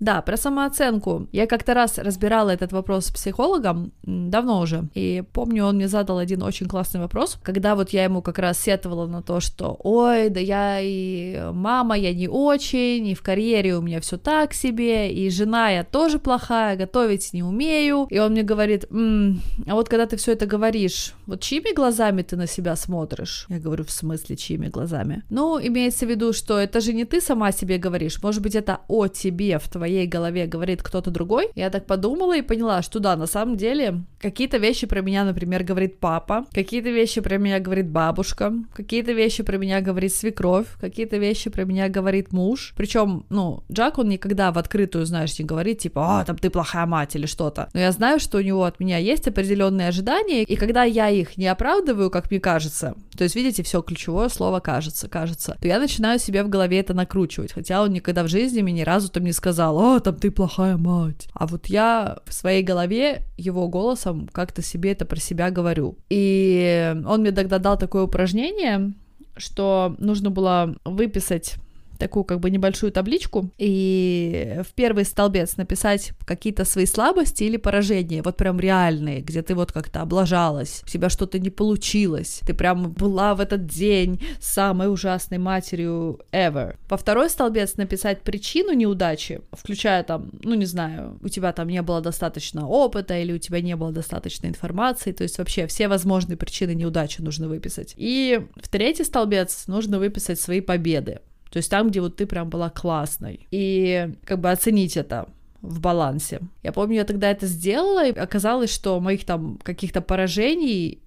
[SPEAKER 1] Да, про самооценку. Я как-то раз разбирала этот вопрос с психологом, давно уже, и помню, он мне задал один очень классный вопрос, когда вот я ему как раз сетовала на то, что ой, да я и мама, я не очень, и в карьере у меня все так себе, и жена я тоже плохая, готовить не умею, и он мне говорит, «М, а вот когда ты все это говоришь, вот чьими глазами ты на себя смотришь? Я говорю, в смысле, чьими глазами? Ну, имеется в виду, что это же не ты сама себе говоришь, может быть, это о тебе в твоей голове говорит кто-то другой. Я так подумала и поняла, что да, на самом деле, какие-то вещи про меня, например, говорит папа, какие-то вещи про меня говорит бабушка, какие-то вещи про меня говорит свекровь, какие-то вещи про меня говорит муж. Причем, ну, Джак, он никогда в открытую, знаешь, не говорит, типа, а, там ты плохая мать или что-то. Но я знаю, что у него от меня есть определенные ожидания, и когда я их не оправдываю, как мне кажется, то есть, видите, все ключевое слово кажется, кажется, то я начинаю себе в голове это накручивать, хотя он никогда в жизни мне ни разу там не сказал, а, там ты плохая мать. А вот я в своей голове его голосом как-то себе это про себя говорю. И он мне тогда дал такое упражнение, что нужно было выписать такую как бы небольшую табличку и в первый столбец написать какие-то свои слабости или поражения, вот прям реальные, где ты вот как-то облажалась, у тебя что-то не получилось, ты прям была в этот день самой ужасной матерью ever. Во второй столбец написать причину неудачи, включая там, ну не знаю, у тебя там не было достаточно опыта или у тебя не было достаточно информации, то есть вообще все возможные причины неудачи нужно выписать. И в третий столбец нужно выписать свои победы. То есть там, где вот ты прям была классной. И как бы оценить это в балансе. Я помню, я тогда это сделала, и оказалось, что моих там каких-то поражений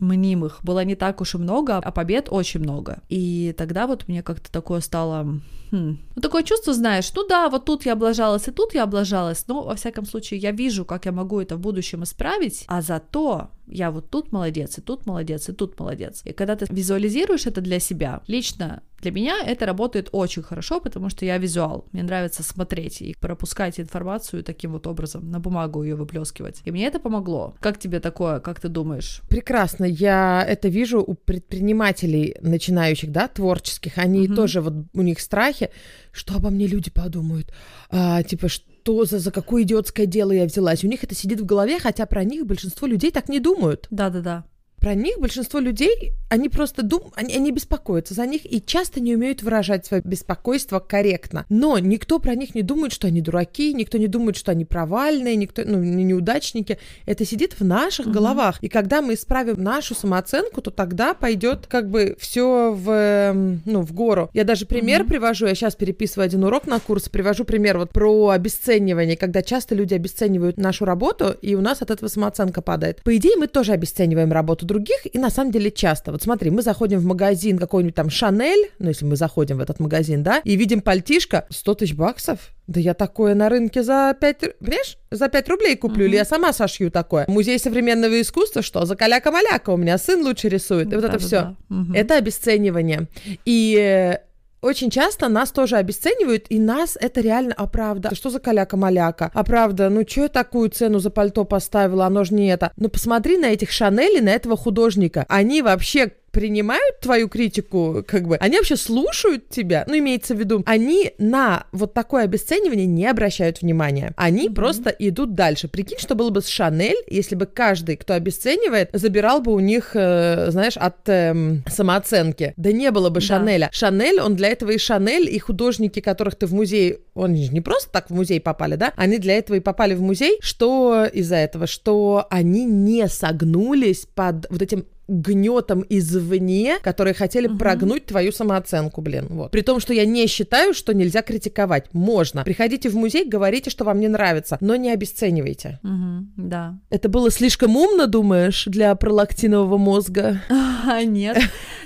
[SPEAKER 1] мнимых было не так уж и много, а побед очень много. И тогда вот мне как-то такое стало... Хм, ну, такое чувство, знаешь, ну да, вот тут я облажалась, и тут я облажалась, но, во всяком случае, я вижу, как я могу это в будущем исправить, а зато я вот тут молодец, и тут молодец, и тут молодец. И когда ты визуализируешь это для себя, лично для меня это работает очень хорошо, потому что я визуал. Мне нравится смотреть и пропускать информацию таким вот образом, на бумагу ее выплескивать. И мне это помогло. Как тебе такое, как ты думаешь?
[SPEAKER 2] Прекрасно. Я это вижу у предпринимателей начинающих, да, творческих. Они mm-hmm. тоже вот у них страхи, что обо мне люди подумают. А, типа, что за, за какое идиотское дело я взялась. У них это сидит в голове, хотя про них большинство людей так не думают.
[SPEAKER 1] Да-да-да.
[SPEAKER 2] Про них большинство людей, они просто думают, они, они беспокоятся за них и часто не умеют выражать свое беспокойство корректно. Но никто про них не думает, что они дураки, никто не думает, что они провальные, никто, ну, не неудачники. Это сидит в наших угу. головах. И когда мы исправим нашу самооценку, то тогда пойдет как бы все в, эм, ну, в гору. Я даже пример угу. привожу, я сейчас переписываю один урок на курс, привожу пример вот про обесценивание, когда часто люди обесценивают нашу работу, и у нас от этого самооценка падает. По идее, мы тоже обесцениваем работу других, и на самом деле часто. Вот смотри, мы заходим в магазин какой-нибудь там Шанель, ну, если мы заходим в этот магазин, да, и видим пальтишко 100 тысяч баксов. Да я такое на рынке за 5, понимаешь, за 5 рублей куплю, uh-huh. или я сама сошью такое. Музей современного искусства, что за каляка-маляка, у меня сын лучше рисует. И вот да, это все. Да. Uh-huh. Это обесценивание. И очень часто нас тоже обесценивают, и нас это реально оправда. Что за каляка-маляка? А правда, ну что я такую цену за пальто поставила, оно же не это. Ну посмотри на этих Шанели, на этого художника. Они вообще принимают твою критику, как бы, они вообще слушают тебя, ну, имеется в виду, они на вот такое обесценивание не обращают внимания. Они mm-hmm. просто идут дальше. Прикинь, что было бы с Шанель, если бы каждый, кто обесценивает, забирал бы у них, э, знаешь, от э, самооценки. Да не было бы да. Шанеля. Шанель, он для этого и Шанель, и художники, которых ты в музей, они же не просто так в музей попали, да? Они для этого и попали в музей. Что из-за этого? Что они не согнулись под вот этим гнетом извне, которые хотели угу. прогнуть твою самооценку, блин. Вот. При том, что я не считаю, что нельзя критиковать. Можно. Приходите в музей, говорите, что вам не нравится, но не обесценивайте.
[SPEAKER 1] Угу, да.
[SPEAKER 2] Это было слишком умно, думаешь, для пролактинового мозга?
[SPEAKER 1] А, нет.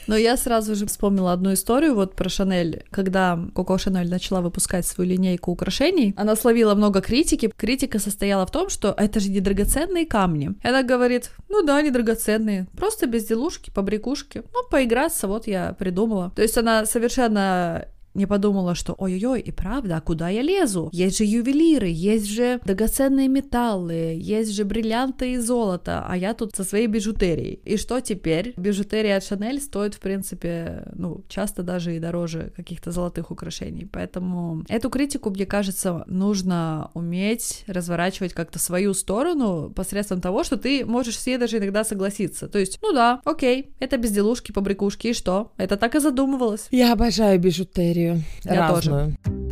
[SPEAKER 1] Но я сразу же вспомнила одну историю вот про Шанель. Когда Коко Шанель начала выпускать свою линейку украшений, она словила много критики. Критика состояла в том, что это же не драгоценные камни. Она говорит, ну да, не драгоценные, просто безделушки, побрякушки. Ну, поиграться, вот я придумала. То есть она совершенно не подумала, что ой-ой-ой, и правда, а куда я лезу? Есть же ювелиры, есть же драгоценные металлы, есть же бриллианты и золото, а я тут со своей бижутерией. И что теперь? Бижутерия от Шанель стоит, в принципе, ну, часто даже и дороже каких-то золотых украшений. Поэтому эту критику, мне кажется, нужно уметь разворачивать как-то свою сторону посредством того, что ты можешь ней даже иногда согласиться. То есть, ну да, окей, это безделушки, побрякушки, и что? Это так и задумывалось.
[SPEAKER 2] Я обожаю бижутерию серию.
[SPEAKER 1] Я разную. тоже.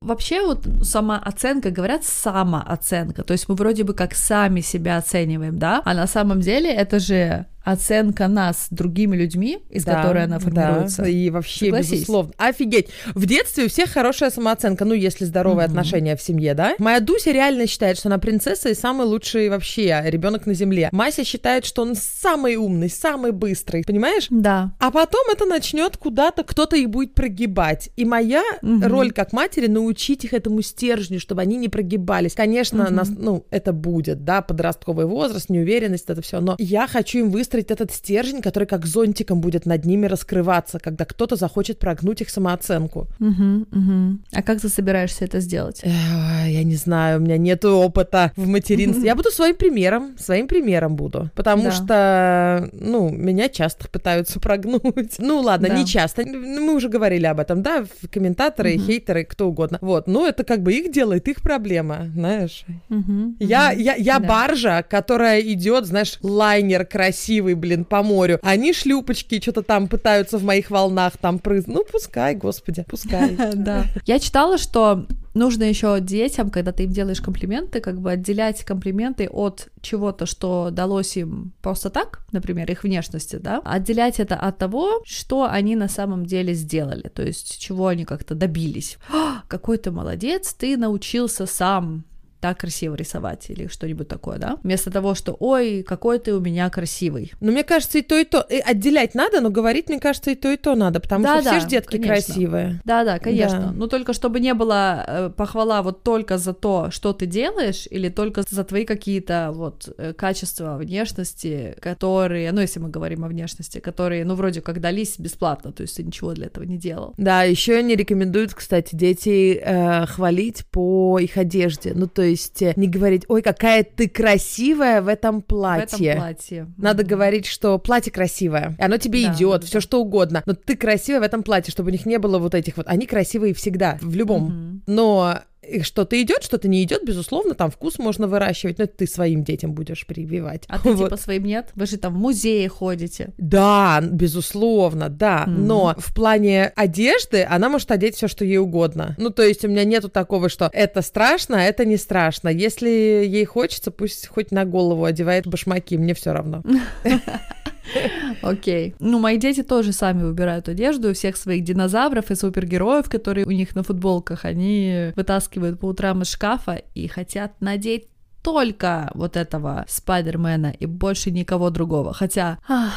[SPEAKER 1] Вообще вот самооценка, говорят, самооценка, то есть мы вроде бы как сами себя оцениваем, да, а на самом деле это же оценка нас другими людьми, из да, которой она формируется.
[SPEAKER 2] Да, и вообще, Согласись. безусловно. Офигеть. В детстве у всех хорошая самооценка, ну, если здоровые mm-hmm. отношения в семье, да? Моя Дуся реально считает, что она принцесса и самый лучший вообще ребенок на земле. Мася считает, что он самый умный, самый быстрый, понимаешь?
[SPEAKER 1] Да.
[SPEAKER 2] А потом это начнет куда-то, кто-то их будет прогибать. И моя mm-hmm. роль как матери научить их этому стержню, чтобы они не прогибались. Конечно, mm-hmm. нас, ну, это будет, да, подростковый возраст, неуверенность, это все, но я хочу им выстроить выстроить этот стержень, который как зонтиком будет над ними раскрываться, когда кто-то захочет прогнуть их самооценку.
[SPEAKER 1] Угу, угу. А как ты собираешься это сделать?
[SPEAKER 2] Я не знаю, у меня нет опыта в материнстве. Я буду своим примером, своим примером буду, потому да. что, ну, меня часто пытаются прогнуть. Ну, ладно, да. не часто. Мы уже говорили об этом, да, комментаторы, угу. хейтеры, кто угодно. Вот, ну, это как бы их делает, их проблема, знаешь. Угу, я, угу. я, я да. баржа, которая идет, знаешь, лайнер красивый красивый, блин, по морю. Они шлюпочки что-то там пытаются в моих волнах там прызнуть. Ну, пускай, господи, пускай.
[SPEAKER 1] Да. Я читала, что нужно еще детям, когда ты им делаешь комплименты, как бы отделять комплименты от чего-то, что далось им просто так, например, их внешности, да, отделять это от того, что они на самом деле сделали, то есть чего они как-то добились. какой ты молодец, ты научился сам так красиво рисовать или что-нибудь такое, да? Вместо того, что, ой, какой ты у меня красивый.
[SPEAKER 2] Ну, мне кажется, и то, и то. И отделять надо, но говорить, мне кажется, и то, и то надо, потому
[SPEAKER 1] Да,
[SPEAKER 2] что
[SPEAKER 1] да,
[SPEAKER 2] все же детки
[SPEAKER 1] конечно.
[SPEAKER 2] красивые.
[SPEAKER 1] Да-да, конечно.
[SPEAKER 2] Да.
[SPEAKER 1] Ну, только чтобы не было э, похвала вот только за то, что ты делаешь, или только за твои какие-то вот э, качества внешности, которые, ну, если мы говорим о внешности, которые, ну, вроде как дались бесплатно, то есть ты ничего для этого не делал.
[SPEAKER 2] Да, еще не рекомендуют, кстати, дети э, хвалить по их одежде. Ну, то есть э, не говорить, ой, какая ты красивая в этом
[SPEAKER 1] В
[SPEAKER 2] платье.
[SPEAKER 1] этом платье.
[SPEAKER 2] Надо
[SPEAKER 1] Мгм.
[SPEAKER 2] говорить, что платье красивое, оно тебе
[SPEAKER 1] Да,
[SPEAKER 2] идет,
[SPEAKER 1] да,
[SPEAKER 2] все что угодно. Но ты красивая в этом платье, чтобы у них не было вот этих вот. Они красивые всегда, в любом.
[SPEAKER 1] Мгм.
[SPEAKER 2] Но что-то идет, что-то не идет, безусловно, там вкус можно выращивать, но это ты своим детям будешь прививать.
[SPEAKER 1] А ты
[SPEAKER 2] Вот.
[SPEAKER 1] типа своим нет? Вы же там в музее ходите.
[SPEAKER 2] Да, безусловно, да.
[SPEAKER 1] Мгм.
[SPEAKER 2] Но в плане одежды она может одеть все, что ей угодно. Ну, то есть у меня нету такого, что это страшно, а это не страшно. Если ей хочется, пусть хоть на голову одевает башмаки, мне все равно.
[SPEAKER 1] Окей. Ну, мои дети тоже сами выбирают одежду. Всех своих динозавров и супергероев, которые у них на футболках, они вытаскивают по утрам из шкафа и хотят надеть только вот этого Спайдермена и больше никого другого. Хотя ах,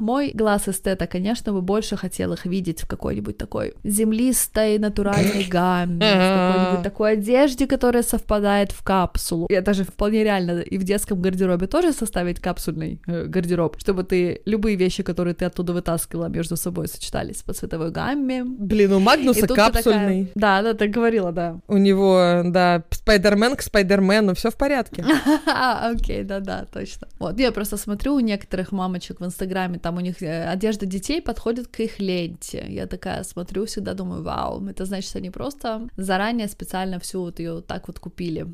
[SPEAKER 1] мой глаз эстета, конечно, бы больше хотел их видеть в какой-нибудь такой землистой, натуральной гамме, в какой-нибудь такой одежде, которая совпадает в капсулу. Я даже вполне реально и в детском гардеробе тоже составить капсульный э, гардероб, чтобы ты любые вещи, которые ты оттуда вытаскивала, между собой сочетались по цветовой гамме.
[SPEAKER 2] Блин, у
[SPEAKER 1] И
[SPEAKER 2] Магнуса капсульный.
[SPEAKER 1] такая- Да, да, ты говорила, да.
[SPEAKER 2] У него, да, Спайдермен к Спайдермену, все в порядке.
[SPEAKER 1] Окей, да-да, точно. Вот, я просто смотрю у некоторых мамочек в Инстаграме, там у них э, одежда детей подходит к их ленте. Я такая смотрю, всегда думаю, вау, это значит, они просто заранее специально всю вот ее так вот купили.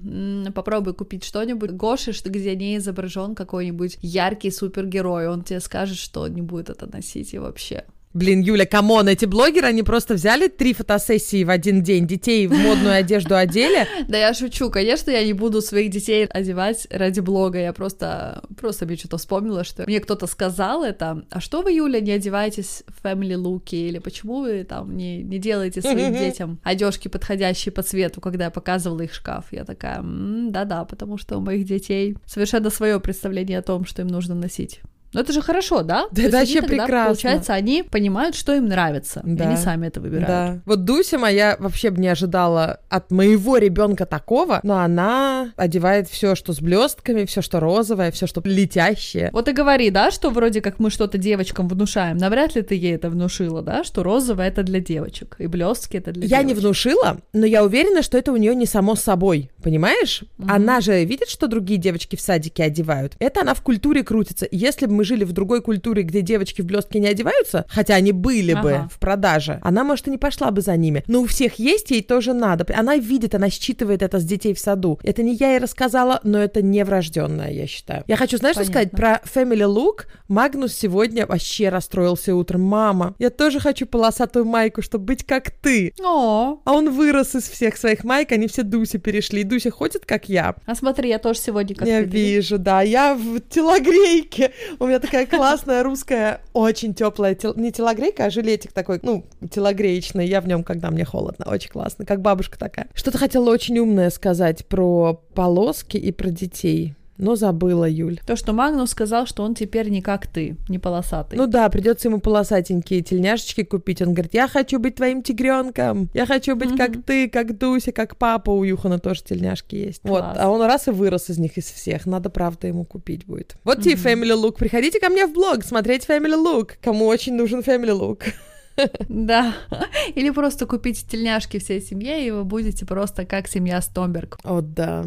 [SPEAKER 1] Попробуй купить что-нибудь, Гоши, что- где не изображен какой-нибудь яркий супергерой, он тебе скажет, что не будет это носить и вообще.
[SPEAKER 2] Блин, Юля, come on, эти блогеры, они просто взяли три фотосессии в один день, детей в модную одежду одели.
[SPEAKER 1] Да я шучу, конечно, я не буду своих детей одевать ради блога, я просто, просто мне что-то вспомнила, что мне кто-то сказал это, а что вы, Юля, не одеваетесь в family луки, или почему вы там не, не делаете своим детям одежки, подходящие по цвету, когда я показывала их шкаф, я такая, «М, да-да, потому что у моих детей совершенно свое представление о том, что им нужно носить. Но это же хорошо, да?
[SPEAKER 2] Да это
[SPEAKER 1] они
[SPEAKER 2] вообще
[SPEAKER 1] тогда,
[SPEAKER 2] прекрасно.
[SPEAKER 1] Получается, они понимают, что им нравится, и
[SPEAKER 2] Да.
[SPEAKER 1] они сами это выбирают.
[SPEAKER 2] Да. Вот Дуся моя вообще бы не ожидала от моего ребенка такого, но она одевает все, что с блестками, все, что розовое, все, что летящее.
[SPEAKER 1] Вот и говори, да, что вроде как мы что-то девочкам внушаем. Навряд ли ты ей это внушила, да, что розовое это для девочек, и блестки это для
[SPEAKER 2] Я не
[SPEAKER 1] девочек.
[SPEAKER 2] внушила, но я уверена, что это у нее не само собой, понимаешь?
[SPEAKER 1] Мгм.
[SPEAKER 2] Она же видит, что другие девочки в садике одевают. Это она в культуре крутится. И Если бы мы жили в другой культуре, где девочки в блестки не одеваются, хотя они были бы
[SPEAKER 1] Ага.
[SPEAKER 2] в продаже, она, может, и не пошла бы за ними. Но у всех есть, ей тоже надо. Она видит, она считывает это с детей в саду. Это не я ей рассказала, но это не врожденное, я считаю. Я хочу, знаешь, что сказать
[SPEAKER 1] Понятно.
[SPEAKER 2] про Family Look? Магнус сегодня вообще расстроился утром. Мама, я тоже хочу полосатую майку, чтобы быть как ты.
[SPEAKER 1] О,
[SPEAKER 2] А он вырос из всех своих майк, они все Дусе перешли. И Дуся ходит, как я.
[SPEAKER 1] а смотри, я тоже сегодня как
[SPEAKER 2] я
[SPEAKER 1] ты,
[SPEAKER 2] вижу, да. Я в телогрейке. У меня такая классная русская, очень теплая, тел- не телогрейка, а жилетик такой, ну, телогреечный. Я в нем, когда мне холодно. Очень классно, как бабушка такая. Что-то хотела очень умное сказать про полоски и про детей. Но забыла, Юль.
[SPEAKER 1] То, что Магнус сказал, что он теперь не как ты, не полосатый.
[SPEAKER 2] Ну да, придется ему полосатенькие тельняшечки купить. Он говорит, я хочу быть твоим тигренком, я хочу быть как ты, как Дуся, как папа. У Юхана тоже тельняшки есть. Вот, а он раз и вырос из них из всех. Надо, правда, ему купить будет. Вот тебе
[SPEAKER 1] Мгм.
[SPEAKER 2] Family Look. Приходите ко мне в блог смотреть Family Look. Кому очень нужен Family Look.
[SPEAKER 1] Да. Или просто купите тельняшки всей семье, и вы будете просто как семья Стомберг.
[SPEAKER 2] О, да.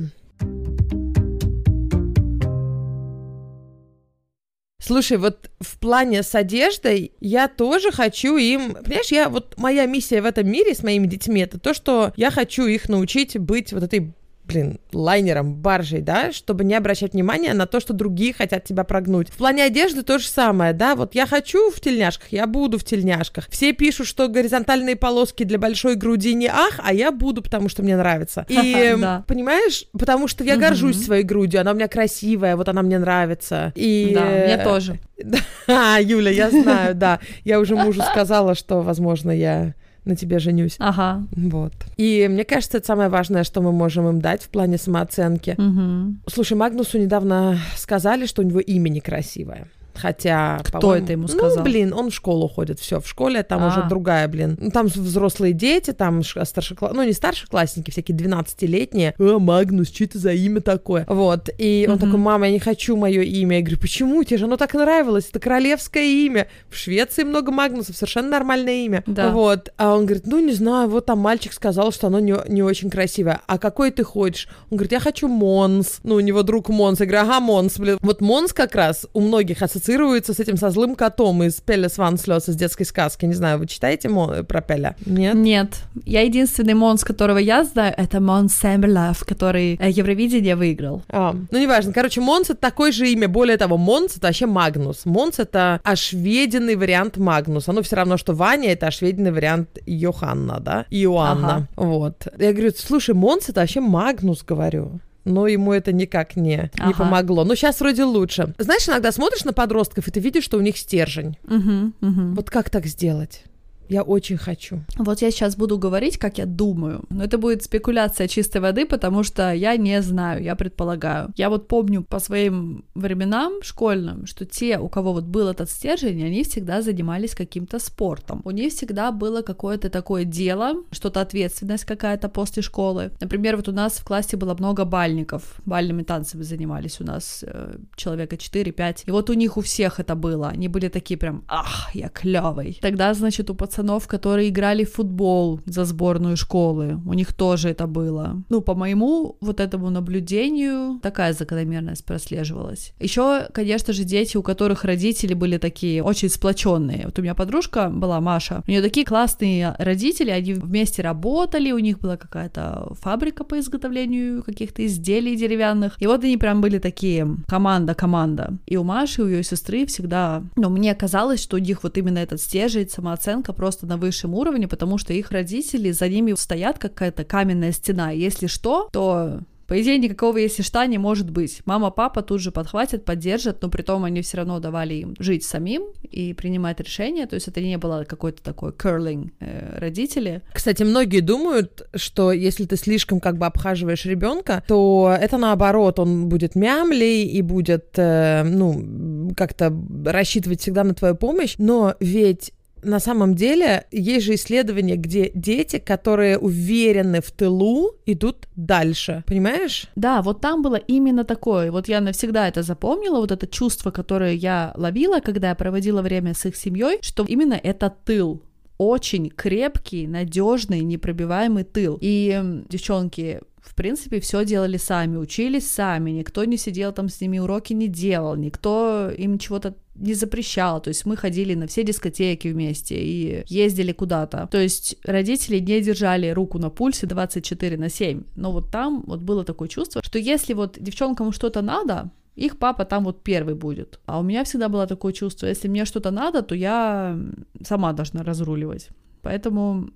[SPEAKER 2] Слушай, вот в плане с одеждой я тоже хочу им... Понимаешь, я вот моя миссия в этом мире с моими детьми это то, что я хочу их научить быть вот этой блин, лайнером, баржей, да, чтобы не обращать внимания на то, что другие хотят тебя прогнуть. В плане одежды то же самое, да, вот я хочу в тельняшках, я буду в тельняшках. Все пишут, что горизонтальные полоски для большой груди не ах, а я буду, потому что мне нравится. И,
[SPEAKER 1] Да.
[SPEAKER 2] понимаешь, потому что я горжусь своей грудью, она у меня красивая, вот она мне нравится. И...
[SPEAKER 1] Да, мне тоже.
[SPEAKER 2] А, Юля, я знаю, да. Я уже мужу сказала, что, возможно, я на тебе женюсь.
[SPEAKER 1] Ага.
[SPEAKER 2] Вот. И мне кажется, это самое важное, что мы можем им дать в плане самооценки.
[SPEAKER 1] Угу.
[SPEAKER 2] Слушай, Магнусу недавно сказали, что у него имя некрасивое. Хотя,
[SPEAKER 1] Кто это ему сказал?
[SPEAKER 2] Ну, блин, он в школу ходит, все, в школе там
[SPEAKER 1] А.
[SPEAKER 2] уже другая, блин. Ну, Там взрослые дети, там ш- старшекла... ну, не старшеклассники, всякие 12-летние. А, Магнус, что это за имя такое? Вот, и он такой, мама, я не хочу мое имя. Я говорю, почему? Тебе же оно так нравилось, это королевское имя. В Швеции много Магнусов, совершенно нормальное имя.
[SPEAKER 1] Да.
[SPEAKER 2] Вот, а он говорит, ну, не знаю, вот там мальчик сказал, что оно не, не очень красивое. А какой ты хочешь? Он говорит, я хочу Монс. Ну, у него друг Монс. Я говорю, ага, Монс, блин. Вот Монс как раз у многих ассоциируется с этим, со злым котом из Pelle Svanslös из детской сказки. Не знаю, вы читаете Мо- про Пелле? Нет?
[SPEAKER 1] Нет. Я единственный Монс, которого я знаю, это Монс Сельмерлёв, который э, Евровидение выиграл.
[SPEAKER 2] А, ну, неважно. Короче, Монс — это такое же имя. Более того, Монс — это вообще Магнус. Монс — это ошведенный вариант Магнуса. Ну, все равно, что Ваня — это ошведенный вариант Йоханна, да? Иоанна. Вот. Я говорю, слушай, Монс — это вообще Магнус, говорю. Но ему это никак не, не
[SPEAKER 1] Ага.
[SPEAKER 2] помогло. Но сейчас вроде лучше. Знаешь, иногда смотришь на подростков, и ты видишь, что у них стержень.
[SPEAKER 1] Мгм, мгм.
[SPEAKER 2] Вот как так сделать? Я очень хочу.
[SPEAKER 1] Вот я сейчас буду говорить, как я думаю. Но это будет спекуляция чистой воды, потому что я не знаю, я предполагаю. Я вот помню по своим временам школьным, что те, у кого вот был этот стержень, они всегда занимались каким-то спортом. У них всегда было какое-то такое дело, что-то ответственность какая-то после школы. Например, вот у нас в классе было много бальников. Бальными танцами занимались у нас э, человека 4-5. И вот у них у всех это было. Они были такие прям, ах, я клевый. Тогда, значит, у пацанов, которые играли в футбол за сборную школы, у них тоже это было. Ну, по моему вот этому наблюдению, такая закономерность прослеживалась. Еще, конечно же, дети, у которых родители были такие очень сплоченные. Вот у меня подружка была Маша, у нее такие классные родители, они вместе работали, у них была какая-то фабрика по изготовлению каких-то изделий деревянных. И вот они прям были такие команда-команда. И у Маши, у ее сестры всегда, ну, мне казалось, что у них вот именно этот стержень, самооценка просто на высшем уровне, потому что их родители, за ними стоят как какая-то каменная стена. Если что, то по идее, никакого если что не может быть. Мама, папа тут же подхватят, поддержат, но при том они все равно давали им жить самим и принимать решения. То есть это не было какой-то такой curling э, родители.
[SPEAKER 2] Кстати, многие думают, что если ты слишком как бы обхаживаешь ребенка, то это наоборот, он будет мямлей и будет, э, ну, как-то рассчитывать всегда на твою помощь. Но ведь на самом деле есть же исследования, где дети, которые уверены в тылу, идут дальше. Понимаешь?
[SPEAKER 1] Да, вот там было именно такое. Вот я навсегда это запомнила, вот это чувство, которое я ловила, когда я проводила время с их семьей, что именно это тыл очень крепкий, надежный, непробиваемый тыл. И девчонки в принципе, все делали сами, учились сами, никто не сидел там с ними, уроки не делал, никто им чего-то не запрещал, то есть мы ходили на все дискотеки вместе и ездили куда-то. То есть родители не держали руку на пульсе 24 на 7, но вот там вот было такое чувство, что если вот девчонкам что-то надо, их папа там вот первый будет. А у меня всегда было такое чувство, если мне что-то надо, то я сама должна разруливать. Поэтому...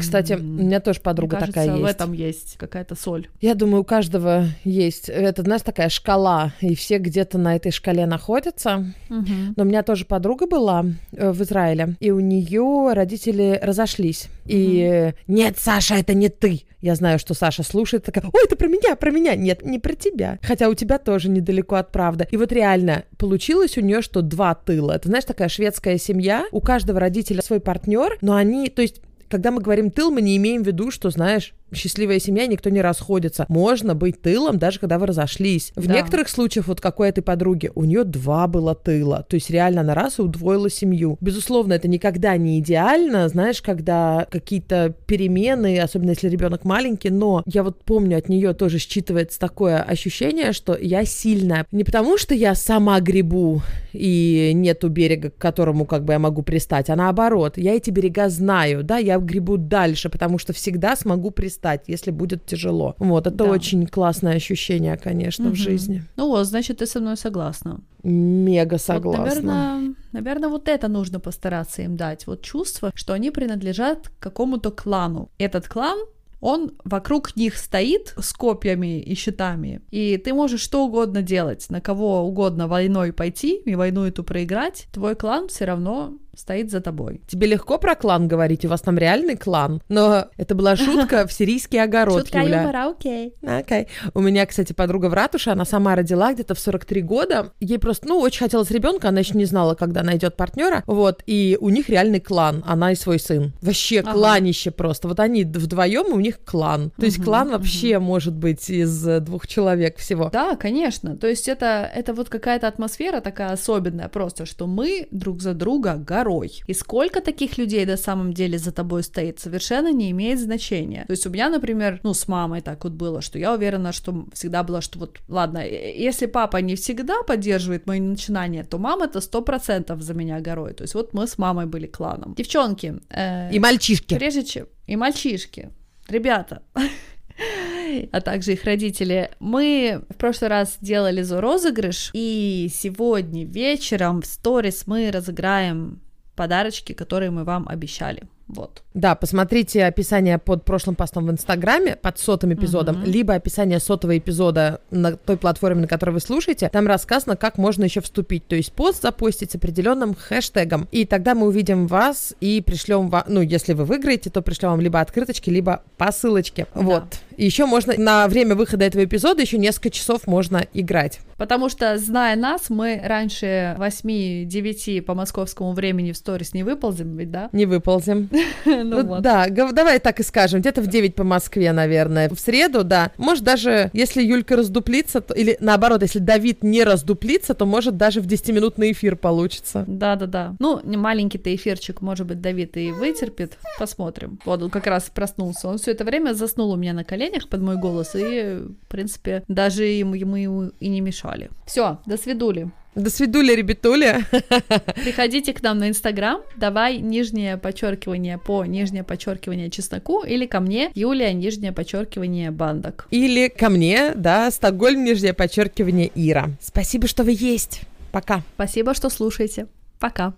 [SPEAKER 2] Кстати, у меня тоже подруга
[SPEAKER 1] мне
[SPEAKER 2] такая
[SPEAKER 1] кажется,
[SPEAKER 2] есть.
[SPEAKER 1] в этом есть какая-то соль.
[SPEAKER 2] Я думаю, у каждого есть. Это, знаешь, такая шкала, и все где-то на этой шкале находятся. Но у меня тоже подруга была э, в Израиле, и у нее родители разошлись. И э, нет, Саша, это не ты. Я знаю, что Саша слушает, такая, ой, это про меня, про меня. Нет, не про тебя. Хотя у тебя тоже недалеко от правды. И вот реально получилось у нее, что два тыла. Это, знаешь, такая шведская семья. У каждого родителя свой партнер, но они, то есть когда мы говорим тыл, мы не имеем в виду, что, знаешь, счастливая семья, никто не расходится. Можно быть тылом, даже когда вы разошлись. В
[SPEAKER 1] Да.
[SPEAKER 2] некоторых случаях, вот какой этой подруги, у нее два было тыла. То есть реально она раз и удвоила семью. Безусловно, это никогда не идеально, знаешь, когда какие-то перемены, особенно если ребенок маленький, но я вот помню, от нее тоже считывается такое ощущение, что я сильная. Не потому, что я сама грибу и нету берега, к которому как бы я могу пристать, а наоборот, я эти берега знаю, да, я грибу дальше, потому что всегда смогу пристать, если будет тяжело. Вот, это
[SPEAKER 1] Да.
[SPEAKER 2] очень классное ощущение, конечно, в
[SPEAKER 1] Мгм.
[SPEAKER 2] жизни.
[SPEAKER 1] Ну вот, значит, ты со мной согласна.
[SPEAKER 2] Мега
[SPEAKER 1] Вот,
[SPEAKER 2] согласна.
[SPEAKER 1] наверное, наверное, вот это нужно постараться им дать. Вот чувство, что они принадлежат какому-то клану. Этот клан он вокруг них стоит с копьями и щитами, и ты можешь что угодно делать, на кого угодно войной пойти и войну эту проиграть, твой клан все равно стоит за тобой.
[SPEAKER 2] Тебе легко про клан говорить? У вас там реальный клан? Но это была шутка в сирийский огород,
[SPEAKER 1] Шутка
[SPEAKER 2] Юля.
[SPEAKER 1] юмора, окей.
[SPEAKER 2] Окей. У меня, кстати, подруга в ратуше, она сама родила где-то в 43 года. Ей просто, ну, очень хотелось ребенка, она еще не знала, когда найдет партнера. Вот, и у них реальный клан, она и свой сын. Вообще
[SPEAKER 1] Ага.
[SPEAKER 2] кланище просто. Вот они вдвоем, и у них клан. То есть
[SPEAKER 1] Мгм,
[SPEAKER 2] клан вообще может быть из э, двух человек всего.
[SPEAKER 1] Да, конечно. То есть это, это вот какая-то атмосфера такая особенная просто, что мы друг за друга горой. И сколько таких людей на самом деле за тобой стоит, совершенно не имеет значения. То есть у меня, например, ну, с мамой так вот было, что я уверена, что всегда было, что вот, ладно, э, если папа не всегда поддерживает мои начинания, то мама это сто процентов за меня горой. То есть вот мы с мамой были кланом. Девчонки, э,
[SPEAKER 2] И мальчишки.
[SPEAKER 1] Прежде чем... И мальчишки, ребята, а также их родители. Мы в прошлый раз делали розыгрыш, и сегодня вечером в сторис мы разыграем подарочки, которые мы вам обещали. Вот.
[SPEAKER 2] Да, посмотрите описание под прошлым постом в Инстаграме, под сотым эпизодом,
[SPEAKER 1] Мгм.
[SPEAKER 2] либо описание сотого эпизода на той платформе, на которой вы слушаете. Там рассказано, как можно еще вступить. То есть пост запостить с определенным хэштегом. И тогда мы увидим вас и пришлем вам, ну, если вы выиграете, то пришлем вам либо открыточки, либо посылочки. Вот. И еще можно на время выхода этого эпизода еще несколько часов можно играть.
[SPEAKER 1] Потому что, зная нас, мы раньше 8-9 по московскому времени в сторис не выползем, ведь да?
[SPEAKER 2] Не выползем.
[SPEAKER 1] Ну
[SPEAKER 2] Ну,
[SPEAKER 1] вот.
[SPEAKER 2] Да, давай так и скажем, где-то в 9 по Москве, наверное. В среду, да. Может, даже если Юлька раздуплится, то- или наоборот, если Давид не раздуплится, то может даже в 10-минутный эфир получится.
[SPEAKER 1] Да-да-да. Ну, маленький-то эфирчик, может быть, Давид и вытерпит. Посмотрим. Вот он как раз проснулся. Он все это время заснул у меня на коленях под мой голос, и, в принципе, даже ему, ему и не мешали. Все, до свидули.
[SPEAKER 2] До свидули, ребятули.
[SPEAKER 1] Приходите к нам на Инстаграм, давай нижнее подчеркивание по нижнее подчеркивание чесноку или ко мне, Юлия, нижнее подчеркивание бандок.
[SPEAKER 2] Или ко мне, да, Стокгольм, нижнее подчеркивание Ира. Спасибо, что вы есть. Пока.
[SPEAKER 1] Спасибо, что слушаете. Пока.